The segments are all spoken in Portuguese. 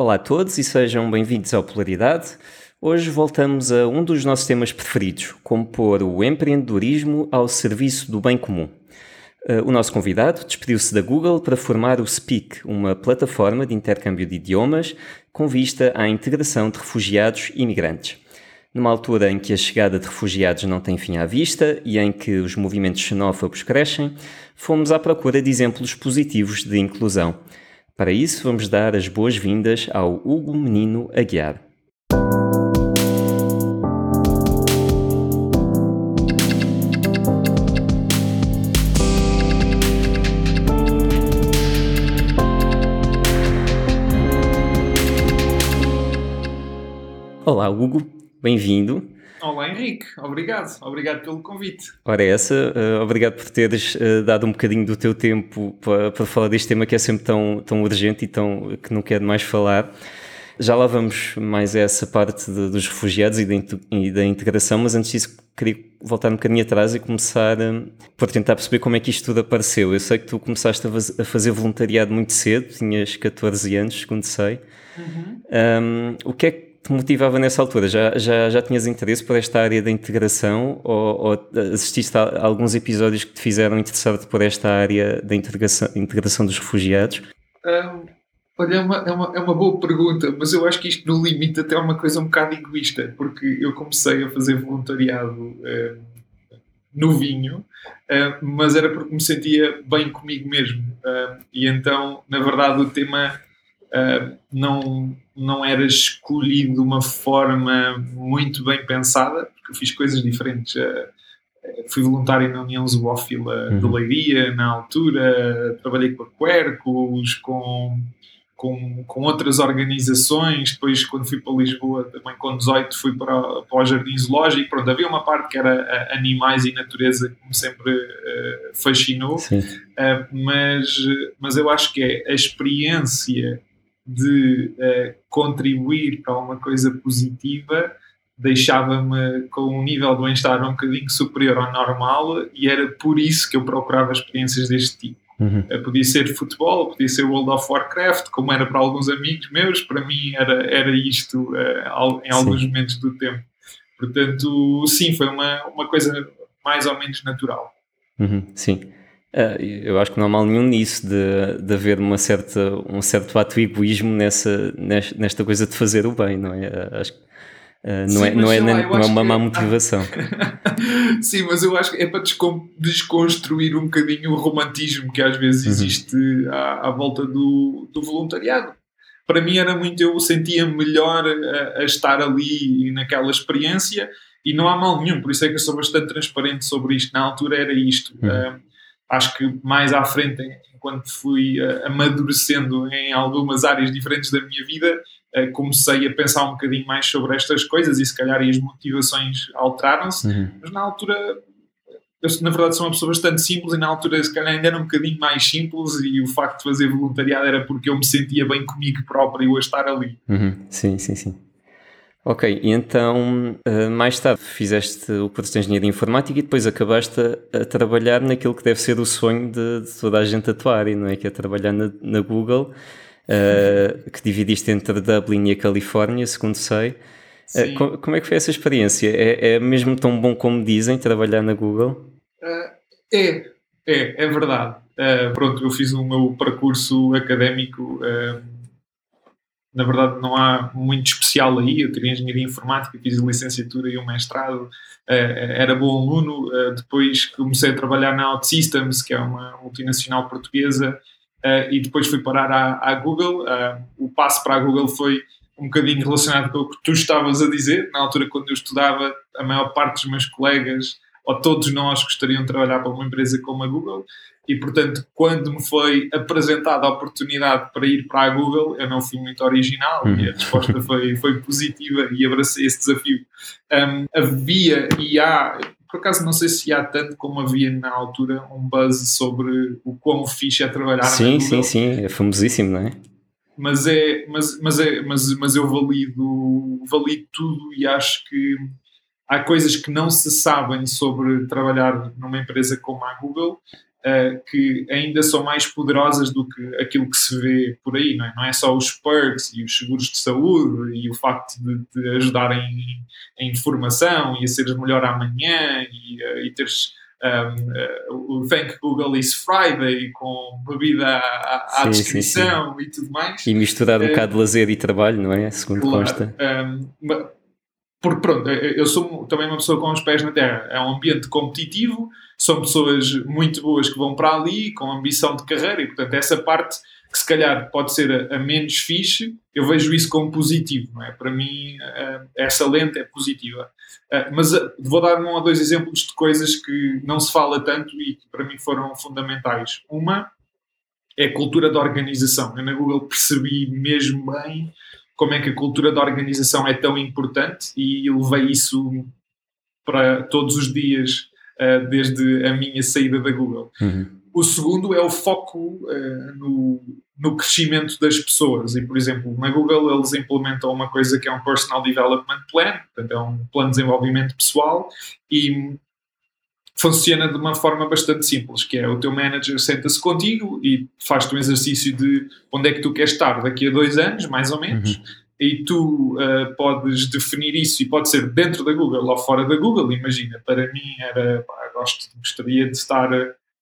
Olá a todos e sejam bem-vindos ao Polaridade. Hoje voltamos a um dos nossos temas preferidos, como pôr o empreendedorismo ao serviço do bem comum. Uh, o nosso convidado despediu-se da Google para formar o Speak, uma plataforma de intercâmbio de idiomas com vista à integração de refugiados e imigrantes. Numa altura em que a chegada de refugiados não tem fim à vista e em que os movimentos xenófobos crescem, fomos à procura de exemplos positivos de inclusão. Para isso, vamos dar as boas-vindas ao Hugo Menino Aguiar. Olá, Hugo, bem-vindo. Olá Henrique, obrigado, obrigado pelo convite. Ora, essa, uh, obrigado por teres uh, dado um bocadinho do teu tempo para, para falar deste tema que é sempre tão, tão urgente e tão, que não quero mais falar. Já lá vamos mais a essa parte de, dos refugiados e da, e da, integração, mas antes disso queria voltar um bocadinho atrás e começar um, por tentar perceber como é que isto tudo apareceu. Eu sei que tu começaste a, fazer voluntariado muito cedo, tinhas 14 anos, segundo sei. Uhum. Um, o que é que te motivava nessa altura? Já, já, já tinhas interesse por esta área da integração ou, ou assististe a alguns episódios que te fizeram interessar-te por esta área da integração, integração dos refugiados? Um, olha, é uma, é, uma, é uma boa pergunta, mas eu acho que isto no limite até é uma coisa um bocado egoísta, porque eu comecei a fazer voluntariado um, no vinho, uh, mas era porque me sentia bem comigo mesmo. E então, na verdade, o tema uh, não, não era escolhido de uma forma muito bem pensada, porque eu fiz coisas diferentes. Uh, fui voluntário na União Zoófila uhum. de Leiria, na altura, trabalhei com a Quercus, com, com, com outras organizações. Depois, quando fui para Lisboa, também com 18, fui para, para o Jardim Zoológico. Pronto, havia uma parte que era animais e natureza que me sempre uh, fascinou, uh, mas, mas eu acho que é a experiência de uh, contribuir para uma coisa positiva deixava-me com um nível de bem-estar um bocadinho superior ao normal e era por isso que eu procurava experiências deste tipo. Uhum. Uh, podia ser futebol, podia ser World of Warcraft, como era para alguns amigos meus, para mim era, era isto uh, em alguns sim. momentos do tempo. Portanto, sim, foi uma, uma coisa mais ou menos natural. Uhum, sim. Uh, eu acho que não há mal nenhum nisso de, de haver uma certa, um certo ato egoísmo nessa, nesta coisa de fazer o bem, não é? Uh, acho que uh, não, Sim, é, não, é, lá, não é uma má é... motivação. Sim, mas eu acho que é para desconstruir um bocadinho o romantismo que às vezes uhum. existe uhum. à, à, volta do, do voluntariado. Para mim era muito, eu sentia melhor a, a estar ali naquela experiência e não há mal nenhum, por isso é que eu sou bastante transparente sobre isto. Na altura era isto. Uhum acho que mais à frente, enquanto fui uh, amadurecendo em algumas áreas diferentes da minha vida, uh, comecei a pensar um bocadinho mais sobre estas coisas e se calhar as motivações alteraram-se, uhum. mas na altura eu na verdade sou uma pessoa bastante simples e na altura se calhar ainda era um bocadinho mais simples e o facto de fazer voluntariado era porque eu me sentia bem comigo próprio a estar ali. Uhum. Sim, sim, sim. Ok, e então eh, mais tarde fizeste o curso de Engenharia Informática e depois acabaste a, a trabalhar naquilo que deve ser o sonho de, de, toda a gente atuar, não é? Que é trabalhar na, na Google, uh, que dividiste entre Dublin e a Califórnia, segundo sei. Uh, como, como, é que foi essa experiência? É, é, mesmo tão bom como dizem trabalhar na Google? Uh, é, é, é verdade. pronto, eu fiz o meu percurso académico na verdade não há muito especial aí, eu tirei engenharia informática, fiz a licenciatura e o mestrado, eh, era bom aluno, eh, depois comecei a trabalhar na OutSystems, que é uma multinacional portuguesa, eh, e depois fui parar à, à Google, o passo para a Google foi um bocadinho relacionado com o que tu estavas a dizer, na altura quando eu estudava, a maior parte dos meus colegas, ou todos nós gostariam de trabalhar para uma empresa como a Google, e portanto, quando me foi apresentada a oportunidade para ir para a Google, eu não fui muito original uhum. e a resposta foi, foi positiva e abracei esse desafio. Um, havia e há, por acaso não sei se há tanto como havia na altura um buzz sobre o quão fixe é trabalhar sim, na Google. Sim, sim, sim, é famosíssimo, não é? Mas, é, mas, mas, é, mas, mas eu valido, valido tudo e acho que há coisas que não se sabem sobre trabalhar numa empresa como a Google uh, que ainda são mais poderosas do que aquilo que se vê por aí, não é? Não é só os perks e os seguros de saúde e o facto de te ajudarem em, formação e a seres melhor amanhã e, uh, e teres um, uh, o Thank Google is Friday com bebida à, à sim, descrição sim, sim. e tudo mais. E misturar um uh, bocado de lazer e trabalho, não é? Segundo claro, consta. Um, porque pronto, eu sou também uma pessoa com os pés na terra. É um ambiente competitivo, são pessoas muito boas que vão para ali com ambição de carreira e portanto essa parte que se calhar pode ser a, a menos fixe, eu vejo isso como positivo, não é? Para mim, essa lente é positiva. Uh, mas uh, vou dar um ou dois exemplos de coisas que não se fala tanto e que para mim foram fundamentais. Uma é a cultura da organização. Eu na Google percebi mesmo bem como é que a cultura da organização é tão importante e levei isso para todos os dias desde a minha saída da Google. Uhum. O segundo é o foco uh, no, no crescimento das pessoas. E, por exemplo, na Google eles implementam uma coisa que é um Personal Development Plan, portanto, é um plano de desenvolvimento pessoal, e funciona de uma forma bastante simples, que é o teu manager senta-se contigo e faz-te um exercício de onde é que tu queres estar daqui a dois anos, mais ou menos, uhum. E tu uh, podes definir isso, e pode ser dentro da Google ou fora da Google, imagina, para mim era, pá, gosto, gostaria de estar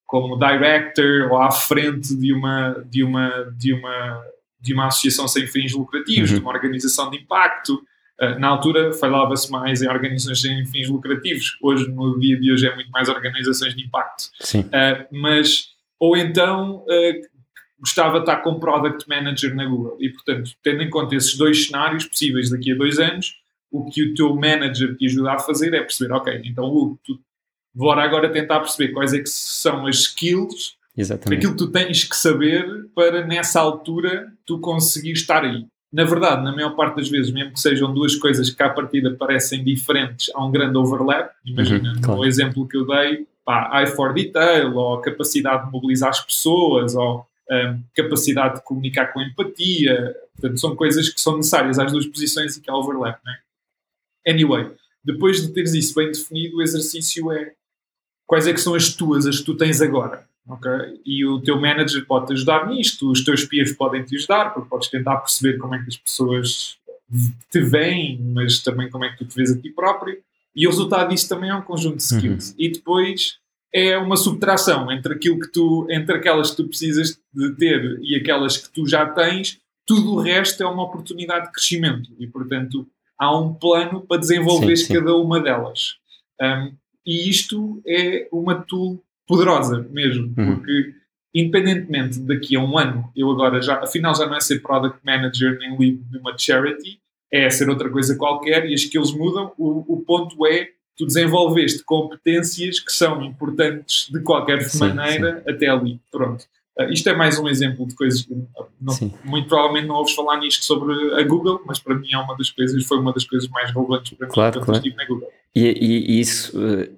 como director ou à frente de uma, de uma, de uma, de uma associação sem fins lucrativos, uhum. de uma organização de impacto. Uh, na altura falava-se mais em organizações sem fins lucrativos, hoje, no dia de hoje, é muito mais organizações de impacto. Sim. Uh, mas, ou então, gostava de estar como Product Manager na Google. E, portanto, tendo em conta esses dois cenários possíveis daqui a dois anos, o que o teu manager te ajuda a fazer é perceber, ok, então tu Bora agora tentar perceber quais é que são as skills, Exatamente. aquilo que tu tens que saber para nessa altura tu conseguir estar aí. Na verdade, na maior parte das vezes, mesmo que sejam duas coisas que à partida parecem diferentes, há um grande overlap. Imagina, uhum, claro. no exemplo que eu dei, pá, eye for detail, ou capacidade de mobilizar as pessoas, ou um, capacidade de comunicar com empatia. Portanto, são coisas que são necessárias às duas posições e que há overlap, não é? Anyway, depois de teres isso bem definido, o exercício é quais é que são as tuas, as que tu tens agora. Okay? E o teu manager pode te ajudar nisto, os teus peers podem te ajudar, porque podes tentar perceber como é que as pessoas te veem, mas também como é que tu te vês a ti próprio. E o resultado disso também é um conjunto de skills. Uhum. E depois é uma subtração entre aquilo que tu, entre aquelas que tu precisas de ter e aquelas que tu já tens, tudo o resto é uma oportunidade de crescimento. E portanto há um plano para desenvolver cada uma delas. Um, e isto é uma tool poderosa mesmo, uhum. porque independentemente daqui a um ano, eu agora já, afinal já não é ser product manager nem lead de uma charity, é ser outra coisa qualquer e as skills mudam. O, o ponto é tu desenvolveste competências que são importantes de qualquer sim, maneira sim. até ali. Pronto. Uh, isto é mais um exemplo de coisas que não, muito provavelmente não ouves falar nisto sobre a Google, mas para mim é uma das coisas, foi uma das coisas mais relevantes para mim claro, claro. na Google. E, e, isso,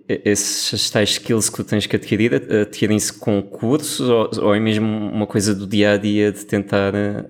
eh, esses tais skills que tu tens que adquirir, adquirem-se com cursos ou, ou, é mesmo uma coisa do dia a dia de tentar. Eh,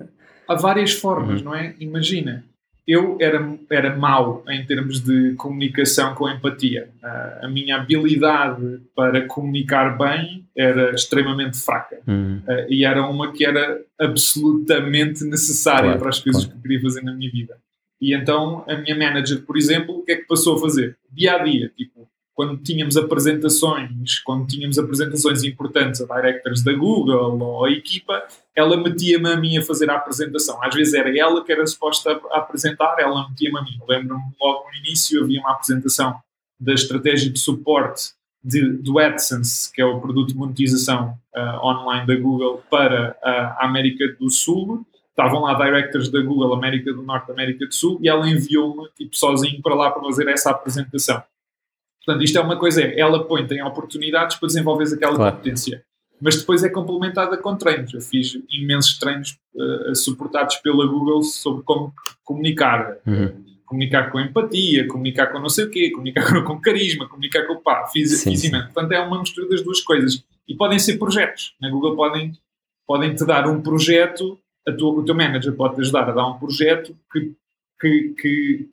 Há várias formas, uhum. não é? Imagina, eu era, era mau em termos de comunicação com empatia. Uh, a minha habilidade para comunicar bem era extremamente fraca. Uhum. Uh, e era uma que era absolutamente necessária claro, para as coisas claro. que eu queria fazer na minha vida. E então a minha manager, por exemplo, o que é que passou a fazer? Dia a dia, tipo, quando tínhamos apresentações, quando tínhamos apresentações importantes a directors da Google ou a equipa, ela metia-me a mim a fazer a apresentação. Às vezes era ela que era suposta a apresentar, ela metia-me a mim. Lembro-me logo no início havia uma apresentação da estratégia de suporte de, do AdSense, que é o produto de monetização uh, online da Google para a América do Sul, estavam lá directors da Google América do Norte, América do Sul, e ela enviou-me tipo, sozinho para lá para fazer essa apresentação. Portanto, isto é uma coisa, é, ela põe, tem oportunidades para desenvolver aquela claro. competência. Mas depois é complementada com treinos. Eu fiz imensos treinos uh, suportados pela Google sobre como comunicar. Uhum. Comunicar com empatia, comunicar com não sei o quê, comunicar com, com carisma, comunicar com pá, fiz, sim, sim. Portanto, é uma mistura das duas coisas. E podem ser projetos. Na Google podem, podem te dar um projeto tua, o teu manager pode te ajudar a dar um projeto que, que, que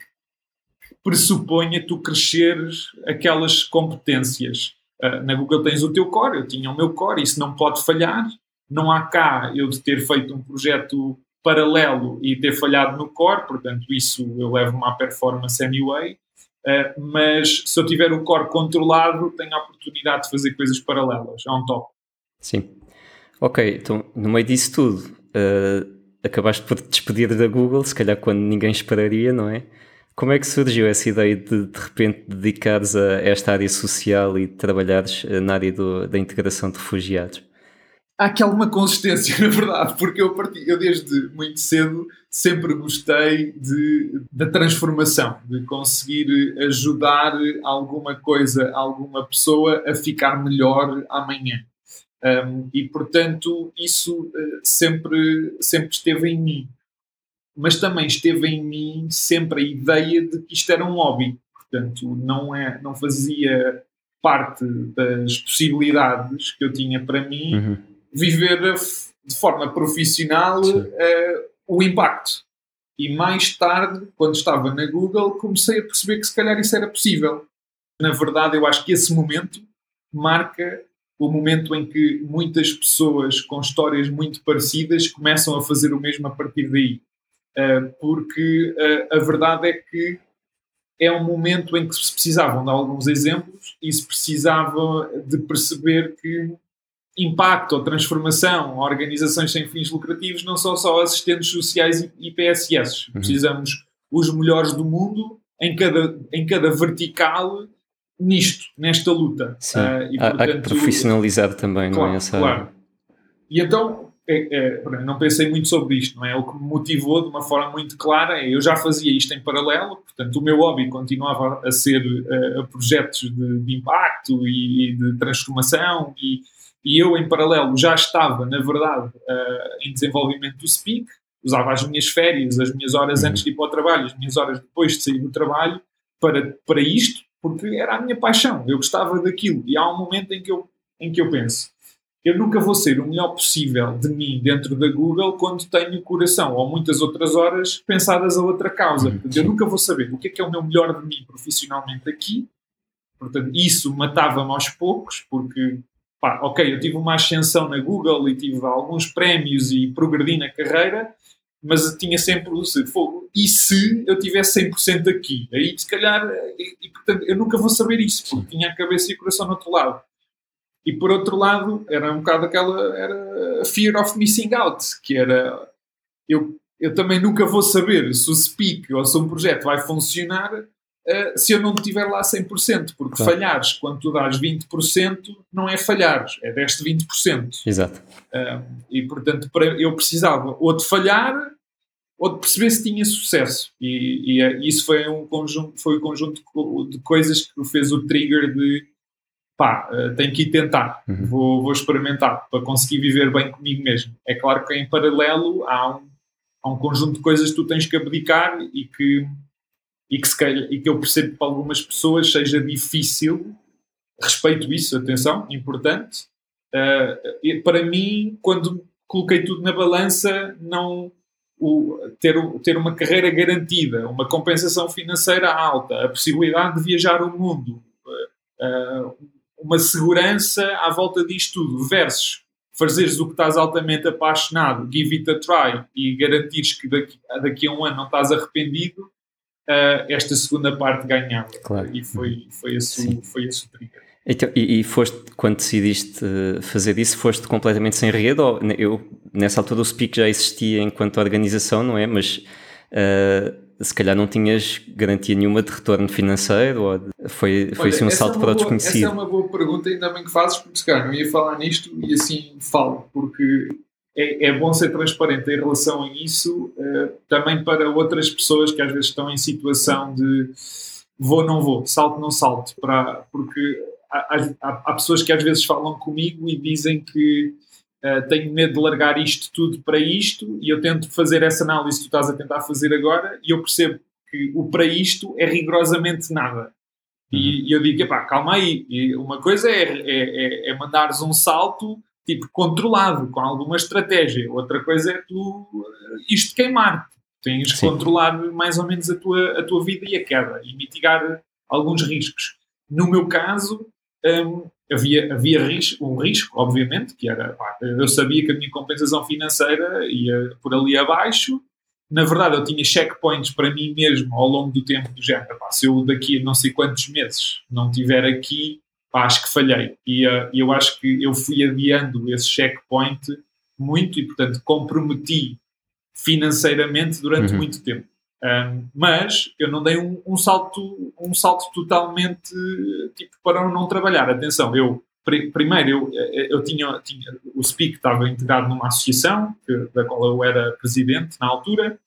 pressuponha tu cresceres aquelas competências. Uh, na Google tens o teu core, eu tinha o meu core, isso não pode falhar. Não há cá eu de ter feito um projeto paralelo e ter falhado no core, portanto, isso eu levo uma performance anyway. Uh, mas se eu tiver o core controlado, tenho a oportunidade de fazer coisas paralelas. É um top. Sim. Ok, então no meio disso tudo, uh, acabaste por te despedir da Google, se calhar quando ninguém esperaria, não é? Como é que surgiu essa ideia de de repente dedicares a esta área social e trabalhares eh, na área do, da integração de refugiados? Há aqui alguma consistência, na verdade, porque eu, parti, eu desde muito cedo sempre gostei de, da transformação, de conseguir ajudar alguma coisa, alguma pessoa a ficar melhor amanhã. Um, e portanto, isso uh, sempre, sempre esteve em mim mas também esteve em mim sempre a ideia de que isto era um hobby. Portanto, não, é, não fazia parte das possibilidades que eu tinha para mim uhum. viver de forma profissional uh, o impacto. E mais tarde, quando estava na Google, comecei a perceber que se calhar isso era possível. Na verdade, eu acho que esse momento marca o momento em que muitas pessoas com histórias muito parecidas começam a fazer o mesmo a partir daí. Eh, porque eh, a verdade é que é um momento em que se precisavam de alguns exemplos e se precisava de perceber que impacto ou transformação, organizações sem fins lucrativos não são só assistentes sociais e PSS. Uhum. Precisamos os melhores do mundo em cada, em cada vertical nisto, nesta luta. Sim. Uh, e, há, portanto, há que profissionalizar também, claro, não é? Essa... Claro. E então, é, é, não pensei muito sobre isto, não é? O que me motivou de uma forma muito clara é eu já fazia isto em paralelo, portanto, o meu hobby continuava a ser uh, projetos de, de, impacto e, de transformação, e, e, eu, em paralelo, já estava, na verdade, uh, em desenvolvimento do Speak, usava as minhas férias, as minhas horas antes de ir para o trabalho, as minhas horas depois de sair do trabalho, para, para isto, porque era a minha paixão, eu gostava daquilo, e há um momento em que eu, em que eu penso eu nunca vou ser o melhor possível de mim dentro da Google quando tenho coração ou muitas outras horas pensadas a outra causa. Uhum. Portanto, eu nunca vou saber o que é que é o meu melhor de mim profissionalmente aqui. Portanto, isso matava-me aos poucos, porque, pá, ok, eu tive uma ascensão na Google e tive alguns prémios e progredi na carreira, mas tinha sempre o fogo. E se eu tivesse 100% aqui? Aí, se calhar, e, e, portanto, eu nunca vou saber isso, porque tinha a cabeça e o coração no outro lado. E por outro lado, era um bocado aquela era fear of missing out, que era eu, eu também nunca vou saber se o Speak ou se um projeto vai funcionar uh, se eu não estiver lá 100%, porque claro. falhares quando tu dás 20% não é falhares, é deste 20%. Exato. Uh, e portanto eu precisava ou de falhar ou de perceber se tinha sucesso. E, e, e isso foi um conjunto, foi um conjunto de coisas que fez o trigger de pá, uh, tenho que ir tentar, uhum. vou, vou experimentar para conseguir viver bem comigo mesmo. É claro que em paralelo há um, há um conjunto de coisas que tu tens que abdicar e que, e que, se calhar, e que eu percebo que para algumas pessoas seja difícil. Respeito isso, atenção, importante. Uh, para mim, quando coloquei tudo na balança, não o, ter, ter uma carreira garantida, uma compensação financeira alta, a possibilidade de viajar o mundo, uh, uma segurança à volta disto tudo, versus fazeres o que estás altamente apaixonado, give it a try e garantires que daqui, daqui a um ano não estás arrependido, uh, esta segunda parte ganhava. Claro. E foi, foi, esse, foi esse o trigger. Então, e, e, foste, quando decidiste eh, fazer isso, foste completamente sem rede? Ou, eu, nessa altura o Speak já existia enquanto organização, não é? Mas uh, se calhar não tinhas garantia nenhuma de retorno financeiro ou foi, foi Olha, assim um salto é para o desconhecido? Essa é uma boa pergunta, ainda bem que fazes, porque se calhar não ia falar nisto e assim falo, porque é, é bom ser transparente em relação a isso, uh, também para outras pessoas que às vezes estão em situação de vou, não vou, salto, não salto, para, porque há, há, há pessoas que às vezes falam comigo e dizem que Uh, tenho medo de largar isto tudo para isto e eu tento fazer essa análise que tu estás a tentar fazer agora e eu percebo que o para isto é rigorosamente nada. E, uhum. e eu digo, epá, calma aí, e uma coisa é, é, é, é mandares um salto tipo controlado, com alguma estratégia. Outra coisa é tu isto queimar. Tens de controlar mais ou menos a tua, a tua vida e a queda e mitigar alguns riscos. No meu caso, um, havia, havia risco, um risco, obviamente, que era, pá, eu sabia que a minha compensação financeira ia por ali abaixo, na verdade eu tinha checkpoints para mim mesmo ao longo do tempo do género, pá, se eu daqui a não sei quantos meses não tiver aqui, pá, acho que falhei, e uh, eu acho que eu fui adiando esse checkpoint muito e, portanto, comprometi financeiramente durante uhum. muito tempo. Um, mas eu não dei um, um, salto, um salto totalmente tipo para não trabalhar. Atenção, eu primeiro eu, eu tinha, tinha o SPIC estava integrado numa associação que, da qual eu era presidente na altura.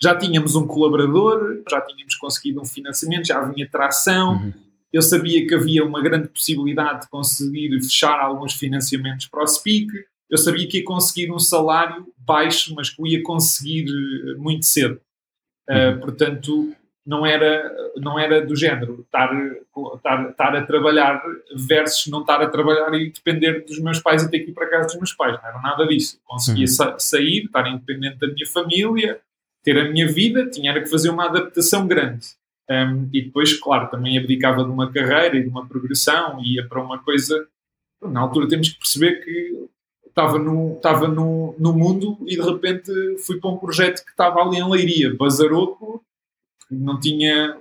Já tínhamos um colaborador, já tínhamos conseguido um financiamento, já vinha tração. Uhum. Eu sabia que havia uma grande possibilidade de conseguir fechar alguns financiamentos para o SPIC. Eu sabia que ia conseguir um salário baixo, mas que o ia conseguir eh, muito cedo. Uh, portanto, não era, não era do género estar, estar, estar a trabalhar versus não estar a trabalhar e depender dos meus pais e ter que ir para casa dos meus pais. Não era nada disso. Conseguia uhum. sa sair, estar independente da minha família, ter a minha vida, tinha que fazer uma adaptação grande. Um, e depois, claro, também abdicava de uma carreira e de uma progressão, ia para uma coisa. Na altura temos que perceber que estava no, estava no, no mundo e de repente fui para um projeto que estava ali em Leiria, Bazaroco, não tinha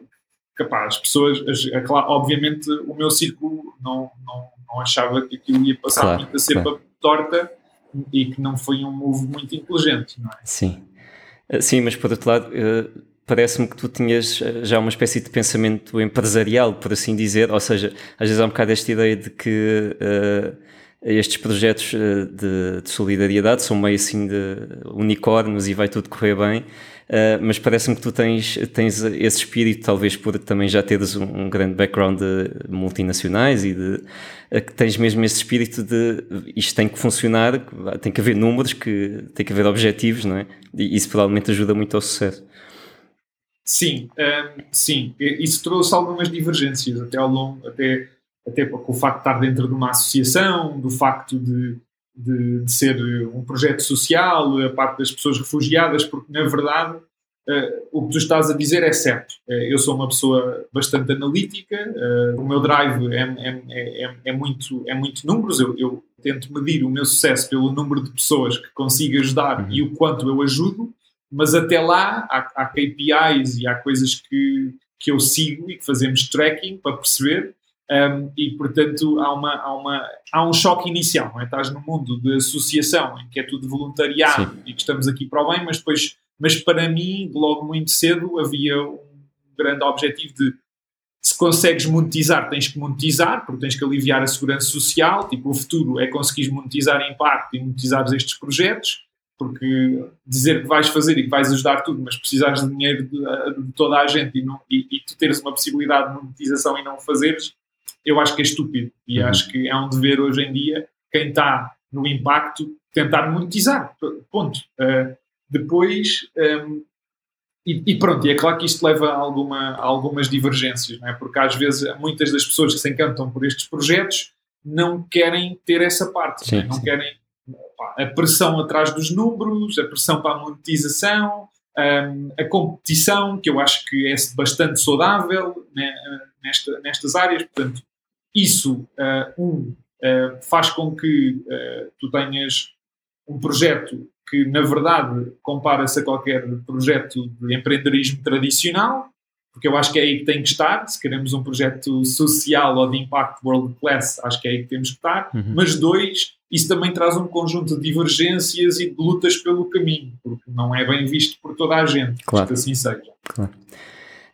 capaz, as pessoas, as, obviamente o meu círculo não, não, não achava que aquilo ia passar claro, muito a ser claro. torta e que não foi um move muito inteligente, não é? Sim. Eh, sim, mas por outro lado, eh, parece-me que tu tinhas eh, já uma espécie de pensamento empresarial, por assim dizer, ou seja, às vezes há um bocado esta ideia de que uh, estes projetos de, de, solidariedade são meio assim de unicórnios e vai tudo correr bem, Uh, mas parece-me que tu tens, tens esse espírito, talvez por também já teres um, um grande background de multinacionais e de uh, que tens mesmo esse espírito de isto tem que funcionar, tem que haver números, que tem que haver objetivos, não é? E isso provavelmente ajuda muito ao sucesso. Sim, um, ehm, sim, isso trouxe algumas divergências até ao longo, até, até com o facto de estar dentro de uma associação, do facto de de, de, ser um projeto social, a parte das pessoas refugiadas, porque na verdade uh, o que tu estás a dizer é certo. Uh, eu sou uma pessoa bastante analítica, uh, o meu drive é, é, é, é, muito, é muito números, eu, eu, tento medir o meu sucesso pelo número de pessoas que consigo ajudar uhum. e o quanto eu ajudo, mas até lá há, há KPIs e há coisas que, que eu sigo e que fazemos tracking para perceber um, e, portanto, há, uma, há, uma, há um choque inicial, não é? Estás no mundo de associação, em que é tudo voluntariado Sim. e que estamos aqui para o bem, mas depois, mas para mim, logo muito cedo, havia um grande objetivo de se consegues monetizar, tens que monetizar, porque tens que aliviar a segurança social. Tipo, o futuro é conseguir monetizar impacto e monetizar estes projetos, porque dizer que vais fazer e que vais ajudar tudo, mas precisares de dinheiro de, de toda a gente e, não, e, e tu teres uma possibilidade de monetização e não fazeres, eu acho que é estúpido. E uhum. acho que é um dever hoje em dia, quem está no impacto, tentar monetizar. Ponto. Uh, depois. Um, ehm, e, e, pronto, e é claro que isto leva a, alguma, a algumas divergências, não é? porque às vezes muitas das pessoas que se encantam por estes projetos não querem ter essa parte, sim, não, é? não querem pá, a pressão atrás dos números, a pressão para a monetização, um, ehm, a competição, que eu acho que é bastante saudável né, nesta, nestas áreas, portanto, isso, uh, um, uh, faz com que uh, tu tenhas um projeto que, na verdade, compara-se a qualquer projeto de empreendedorismo tradicional, porque eu acho que é aí que tem que estar. Se queremos um projeto social ou de impacto world class, acho que é aí que temos que estar. Uhum. Mas, dois, isso também traz um conjunto de divergências e de lutas pelo caminho, porque não é bem visto por toda a gente, claro. que assim seja. Claro.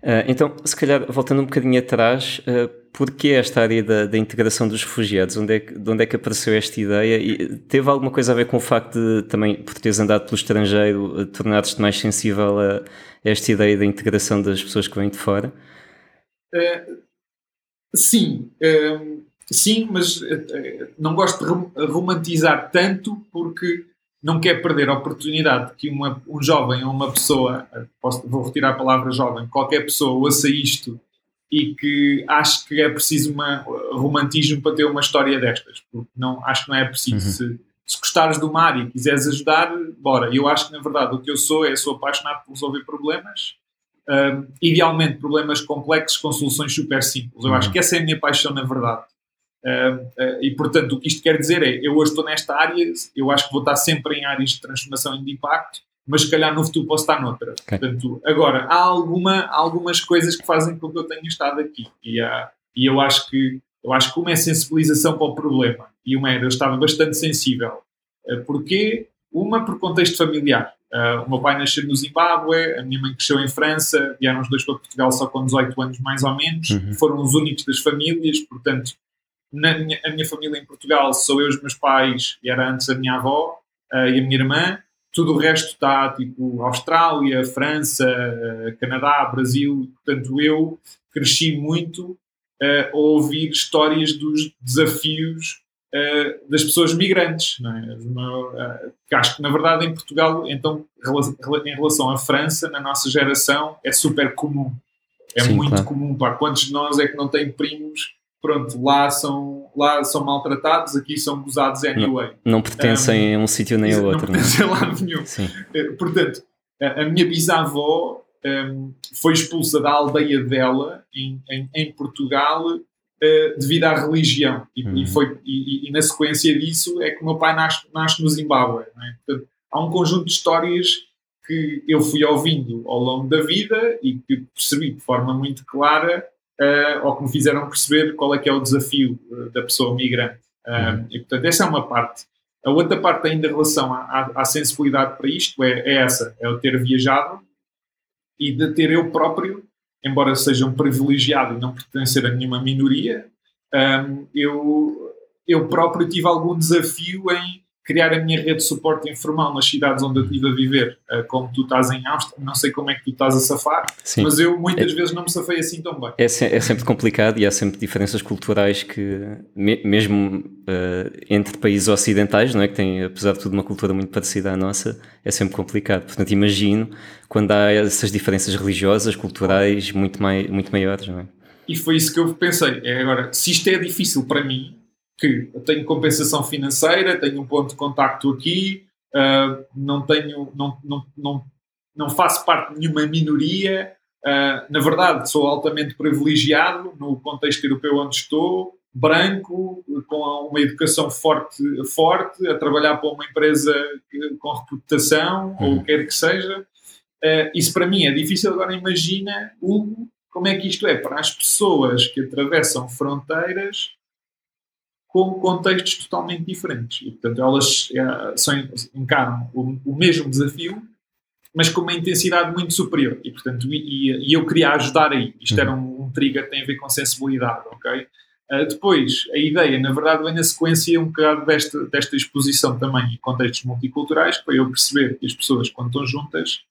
Uh, então, se calhar, voltando um bocadinho atrás, uh, porquê esta área da, da, integração dos refugiados? Onde é, que, de onde é que apareceu esta ideia? E teve alguma coisa a ver com o facto de também, por teres andado pelo estrangeiro, uh, tornar-te mais sensível a, esta ideia da integração das pessoas que vêm de fora? sim, sim, mas não gosto de romantizar tanto porque não quer perder a oportunidade que uma, um jovem ou uma pessoa, posso, vou retirar a palavra jovem, qualquer pessoa ouça isto e que acho que é preciso uma, romantismo para ter uma história destas, porque não, acho que não é preciso. Uhum. Se, se gostares do mar e quiseres ajudar, bora. Eu acho que, na verdade, o que eu sou é sou apaixonado por resolver problemas, idealmente problemas complexos com soluções super simples. Eu uhum. acho que essa é a minha paixão, na verdade. Uh, e portanto, o que isto quer dizer é: eu hoje estou nesta área, eu acho que vou estar sempre em áreas de transformação e de impacto, mas se calhar no futuro posso estar noutra. Okay. Portanto, agora, há, alguma, algumas coisas que fazem com que eu tenha estado aqui. E, há, e eu acho que eu acho que uma é sensibilização para o problema e uma era eu estava bastante sensível. Uh, porquê? Uma, por contexto familiar. Uh, o meu pai nasceu no Zimbábue, a minha mãe cresceu em França, vieram os dois para Portugal só com 18 anos, mais ou menos. Uhum. Foram os únicos das famílias, portanto, minha, a minha família em Portugal sou eu, os meus pais, e era antes a minha avó uh, e a minha irmã. Tudo o resto está tipo Austrália, França, uh, Canadá, Brasil. Portanto, eu cresci muito a ouvir histórias dos desafios uh, das pessoas migrantes. É? uh, acho que, na verdade, em Portugal, então, em relação à França, na nossa geração, é super comum. É Sim, muito claro. comum. Pá. Quantos de nós é que não têm primos? Pronto, lá são, lá são maltratados, aqui são gozados anyway. Não, não pertencem um, a um sítio nem a outro. Não é? pertencem a lado nenhum. Sim. Uh, portanto, a, a minha bisavó um, foi expulsa da aldeia dela, em, em, em Portugal, uh, devido à religião. E, uhum. e foi, e, e, na sequência disso é que o meu pai nasce, nasce no Zimbábue. É? Portanto, há um conjunto de histórias que eu fui ouvindo ao longo da vida e que percebi de forma muito clara uh, ou que me fizeram perceber qual é que é o desafio uh, da pessoa migrante. Uhum. E, portanto, essa é uma parte. A outra parte ainda em relação à, à, à sensibilidade para isto é, é, essa, é o ter viajado e de ter eu próprio, embora seja um privilegiado e não pertencer a nenhuma minoria, um, eu, eu próprio tive algum desafio em criar a minha rede de suporte informal nas cidades onde eu estive a viver, uh, como tu estás em Áustria, não sei como é que tu estás a safar, Sim. mas eu muitas é, vezes não me safei assim tão bem. É, é, sempre complicado e há sempre diferenças culturais que, me, mesmo uh, entre países ocidentais, não é, que têm, apesar de tudo, uma cultura muito parecida à nossa, é sempre complicado. Portanto, imagino quando há essas diferenças religiosas, culturais muito, mai, muito maiores, não é? E foi isso que eu pensei. É agora, se isto é difícil para mim, que tenho compensação financeira, tenho um ponto de contacto aqui, uh, não tenho, não, não, não, não faço parte de nenhuma minoria, uh, na verdade sou altamente privilegiado no contexto europeu onde estou, branco, com uma educação forte, forte a trabalhar para uma empresa com reputação, uhum. ou o que quer que seja. Uh, isso para mim é difícil. Agora imagina, Hugo, como é que isto é para as pessoas que atravessam fronteiras com contextos totalmente diferentes. E, portanto, elas é, são, encaram o, o, mesmo desafio, mas com uma intensidade muito superior. E, portanto, e, e eu queria ajudar aí. Isto uhum. era um, um, trigger que tem a ver com sensibilidade, ok? Uh, depois, a ideia, na verdade, vem na sequência um bocado desta, desta exposição também em contextos multiculturais, para eu perceber que as pessoas, quando estão juntas,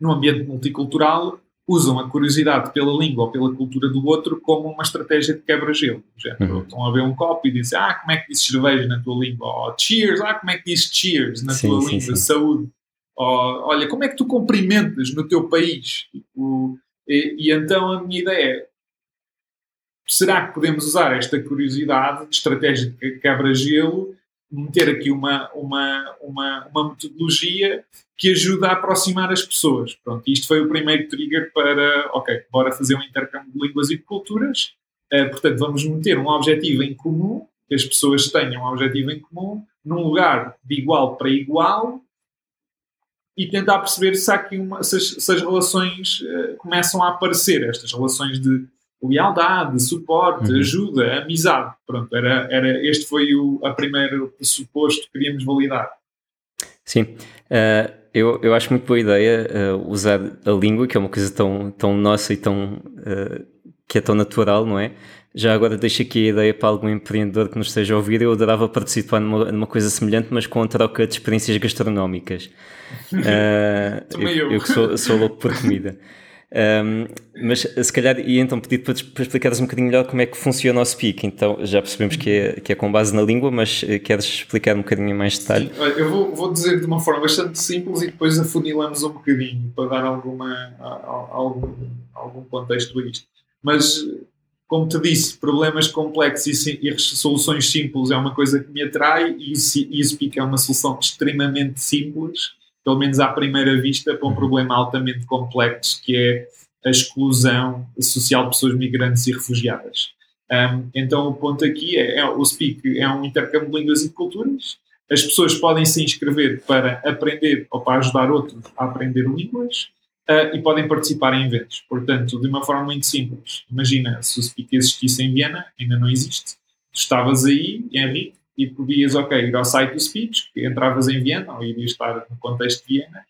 num ambiente multicultural, usam a curiosidade pela língua ou pela cultura do outro como uma estratégia de quebra-gelo. Uhum. Estão a ver um copo e dizem, ah, como é que diz cerveja na tua língua? Ou cheers, ah, como é que diz cheers na sim, tua sim, língua? Sim. Saúde. Ou, olha, como é que tu cumprimentas no teu país? Tipo, e, e então a minha ideia é, será que podemos usar esta curiosidade de estratégia de quebra-gelo meter aqui uma, uma, uma, uma metodologia que ajuda a aproximar as pessoas. Pronto, isto foi o primeiro trigger para, ok, bora fazer um intercâmbio de línguas e de culturas. Uh, portanto, vamos meter um objetivo em comum, que as pessoas tenham um objetivo em comum, num lugar de igual para igual e tentar perceber se, há aqui uma, se, as, se as relações uh, começam a aparecer, estas relações de lealdade, suporte, uhum. ajuda, amizade. Pronto, era, era, este foi o a primeiro pressuposto que queríamos validar. Sim, uh, eu, eu acho muito boa ideia uh, usar a língua, que é uma coisa tão, tão nossa e tão, uh, que é tão natural, não é? Já agora deixo aqui a ideia para algum empreendedor que nos esteja a ouvir. Eu adorava participar numa, numa coisa semelhante, mas com a troca de experiências gastronómicas. Uh, eu, eu, eu que sou, sou louco por comida. Um, mas se calhar ia então pedir para, para explicares um bocadinho melhor como é que funciona o Speak. Então já percebemos que é, que é com base na língua, mas eh, queres explicar um bocadinho mais detalhe? Sim, eu vou, vou dizer de uma forma bastante simples e depois afunilamos um bocadinho para dar alguma, algum, algum contexto a isto. Mas, como te disse, problemas complexos e, e soluções simples é uma coisa que me atrai e, e o Speak é uma solução extremamente simples pelo menos à primeira vista, para um problema altamente complexo que é a exclusão social de pessoas migrantes e refugiadas. Um, então o ponto aqui é, é, o Speak é um intercâmbio de línguas e culturas. As pessoas podem se inscrever para aprender ou para ajudar outros a aprender línguas uh, e podem participar em eventos. Portanto, de uma forma muito simples. Imagina se o Speak existisse em Viena, ainda não existe. Tu estavas aí, Henrique, e podias, ok, ir ao site do Speech, entravas em Viena, ou irias estar no contexto de Viena,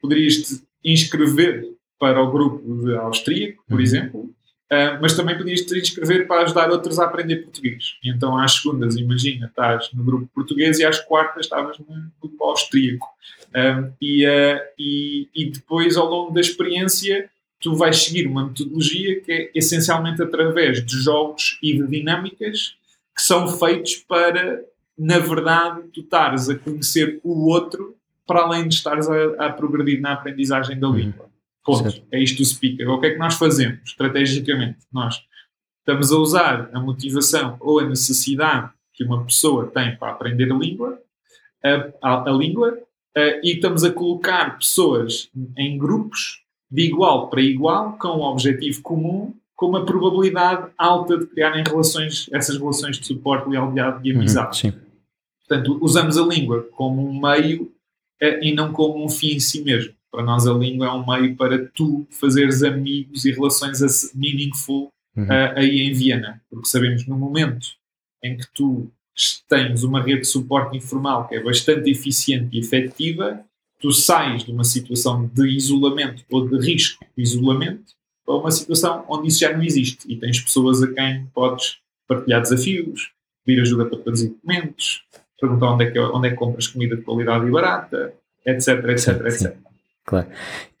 poderias te inscrever para o grupo de austríaco, por uhum. exemplo, uh, mas também podias te inscrever para ajudar outros a aprender português. E então, às segundas, imagina, estás no grupo português e às quartas estavas no grupo austríaco. Um, e, uh, e, e depois, ao longo da experiência, tu vais seguir uma metodologia que é essencialmente através de jogos e de dinâmicas que são feitos para, na verdade, tu estares a conhecer o outro para além de estares a, a progredir na aprendizagem da uhum. língua. Ponto. É isto o speaker. O que é que nós fazemos estrategicamente? Nós estamos a usar a motivação ou a necessidade que uma pessoa tem para aprender a língua, a, a, a língua, uh, e estamos a colocar pessoas em grupos de igual para igual, com um objetivo comum, com uma probabilidade alta de criarem relações, essas relações de suporte, lealdade e uhum, amizade. Uhum, Portanto, usamos a língua como um meio uh, e não como um fim em si mesmo. Para nós, a língua é um meio para tu fazeres amigos e relações meaningful uhum. uh, aí em Viena. Porque sabemos no momento em que tu tens uma rede de suporte informal que é bastante eficiente e efetiva, tu sais de uma situação de isolamento ou de risco de isolamento para uma situação onde isso já não existe e tens pessoas a quem podes partilhar desafios, pedir ajuda para traduzir documentos, perguntar onde é que, onde é que compras comida de qualidade e barata, etc, etc, sim, etc. Sim. Claro.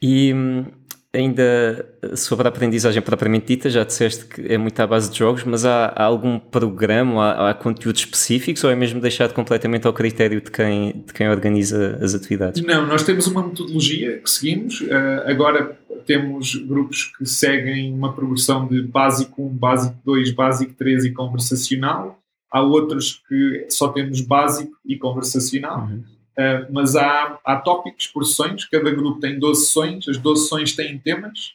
E hum, ainda sobre a aprendizagem propriamente dita, já disseste que é muito à base de jogos, mas há, há algum programa, há, há, conteúdos específicos ou é mesmo deixado completamente ao critério de quem, de quem organiza as atividades? Não, nós temos uma metodologia que seguimos. Uh, agora temos grupos que seguem uma progressão de básico 1, básico 2, básico 3 e conversacional. Há outros que só temos básico e conversacional. Uhum. Uh, mas há, há tópicos por sessões, cada grupo tem 12 sessões, as 12 sessões têm temas,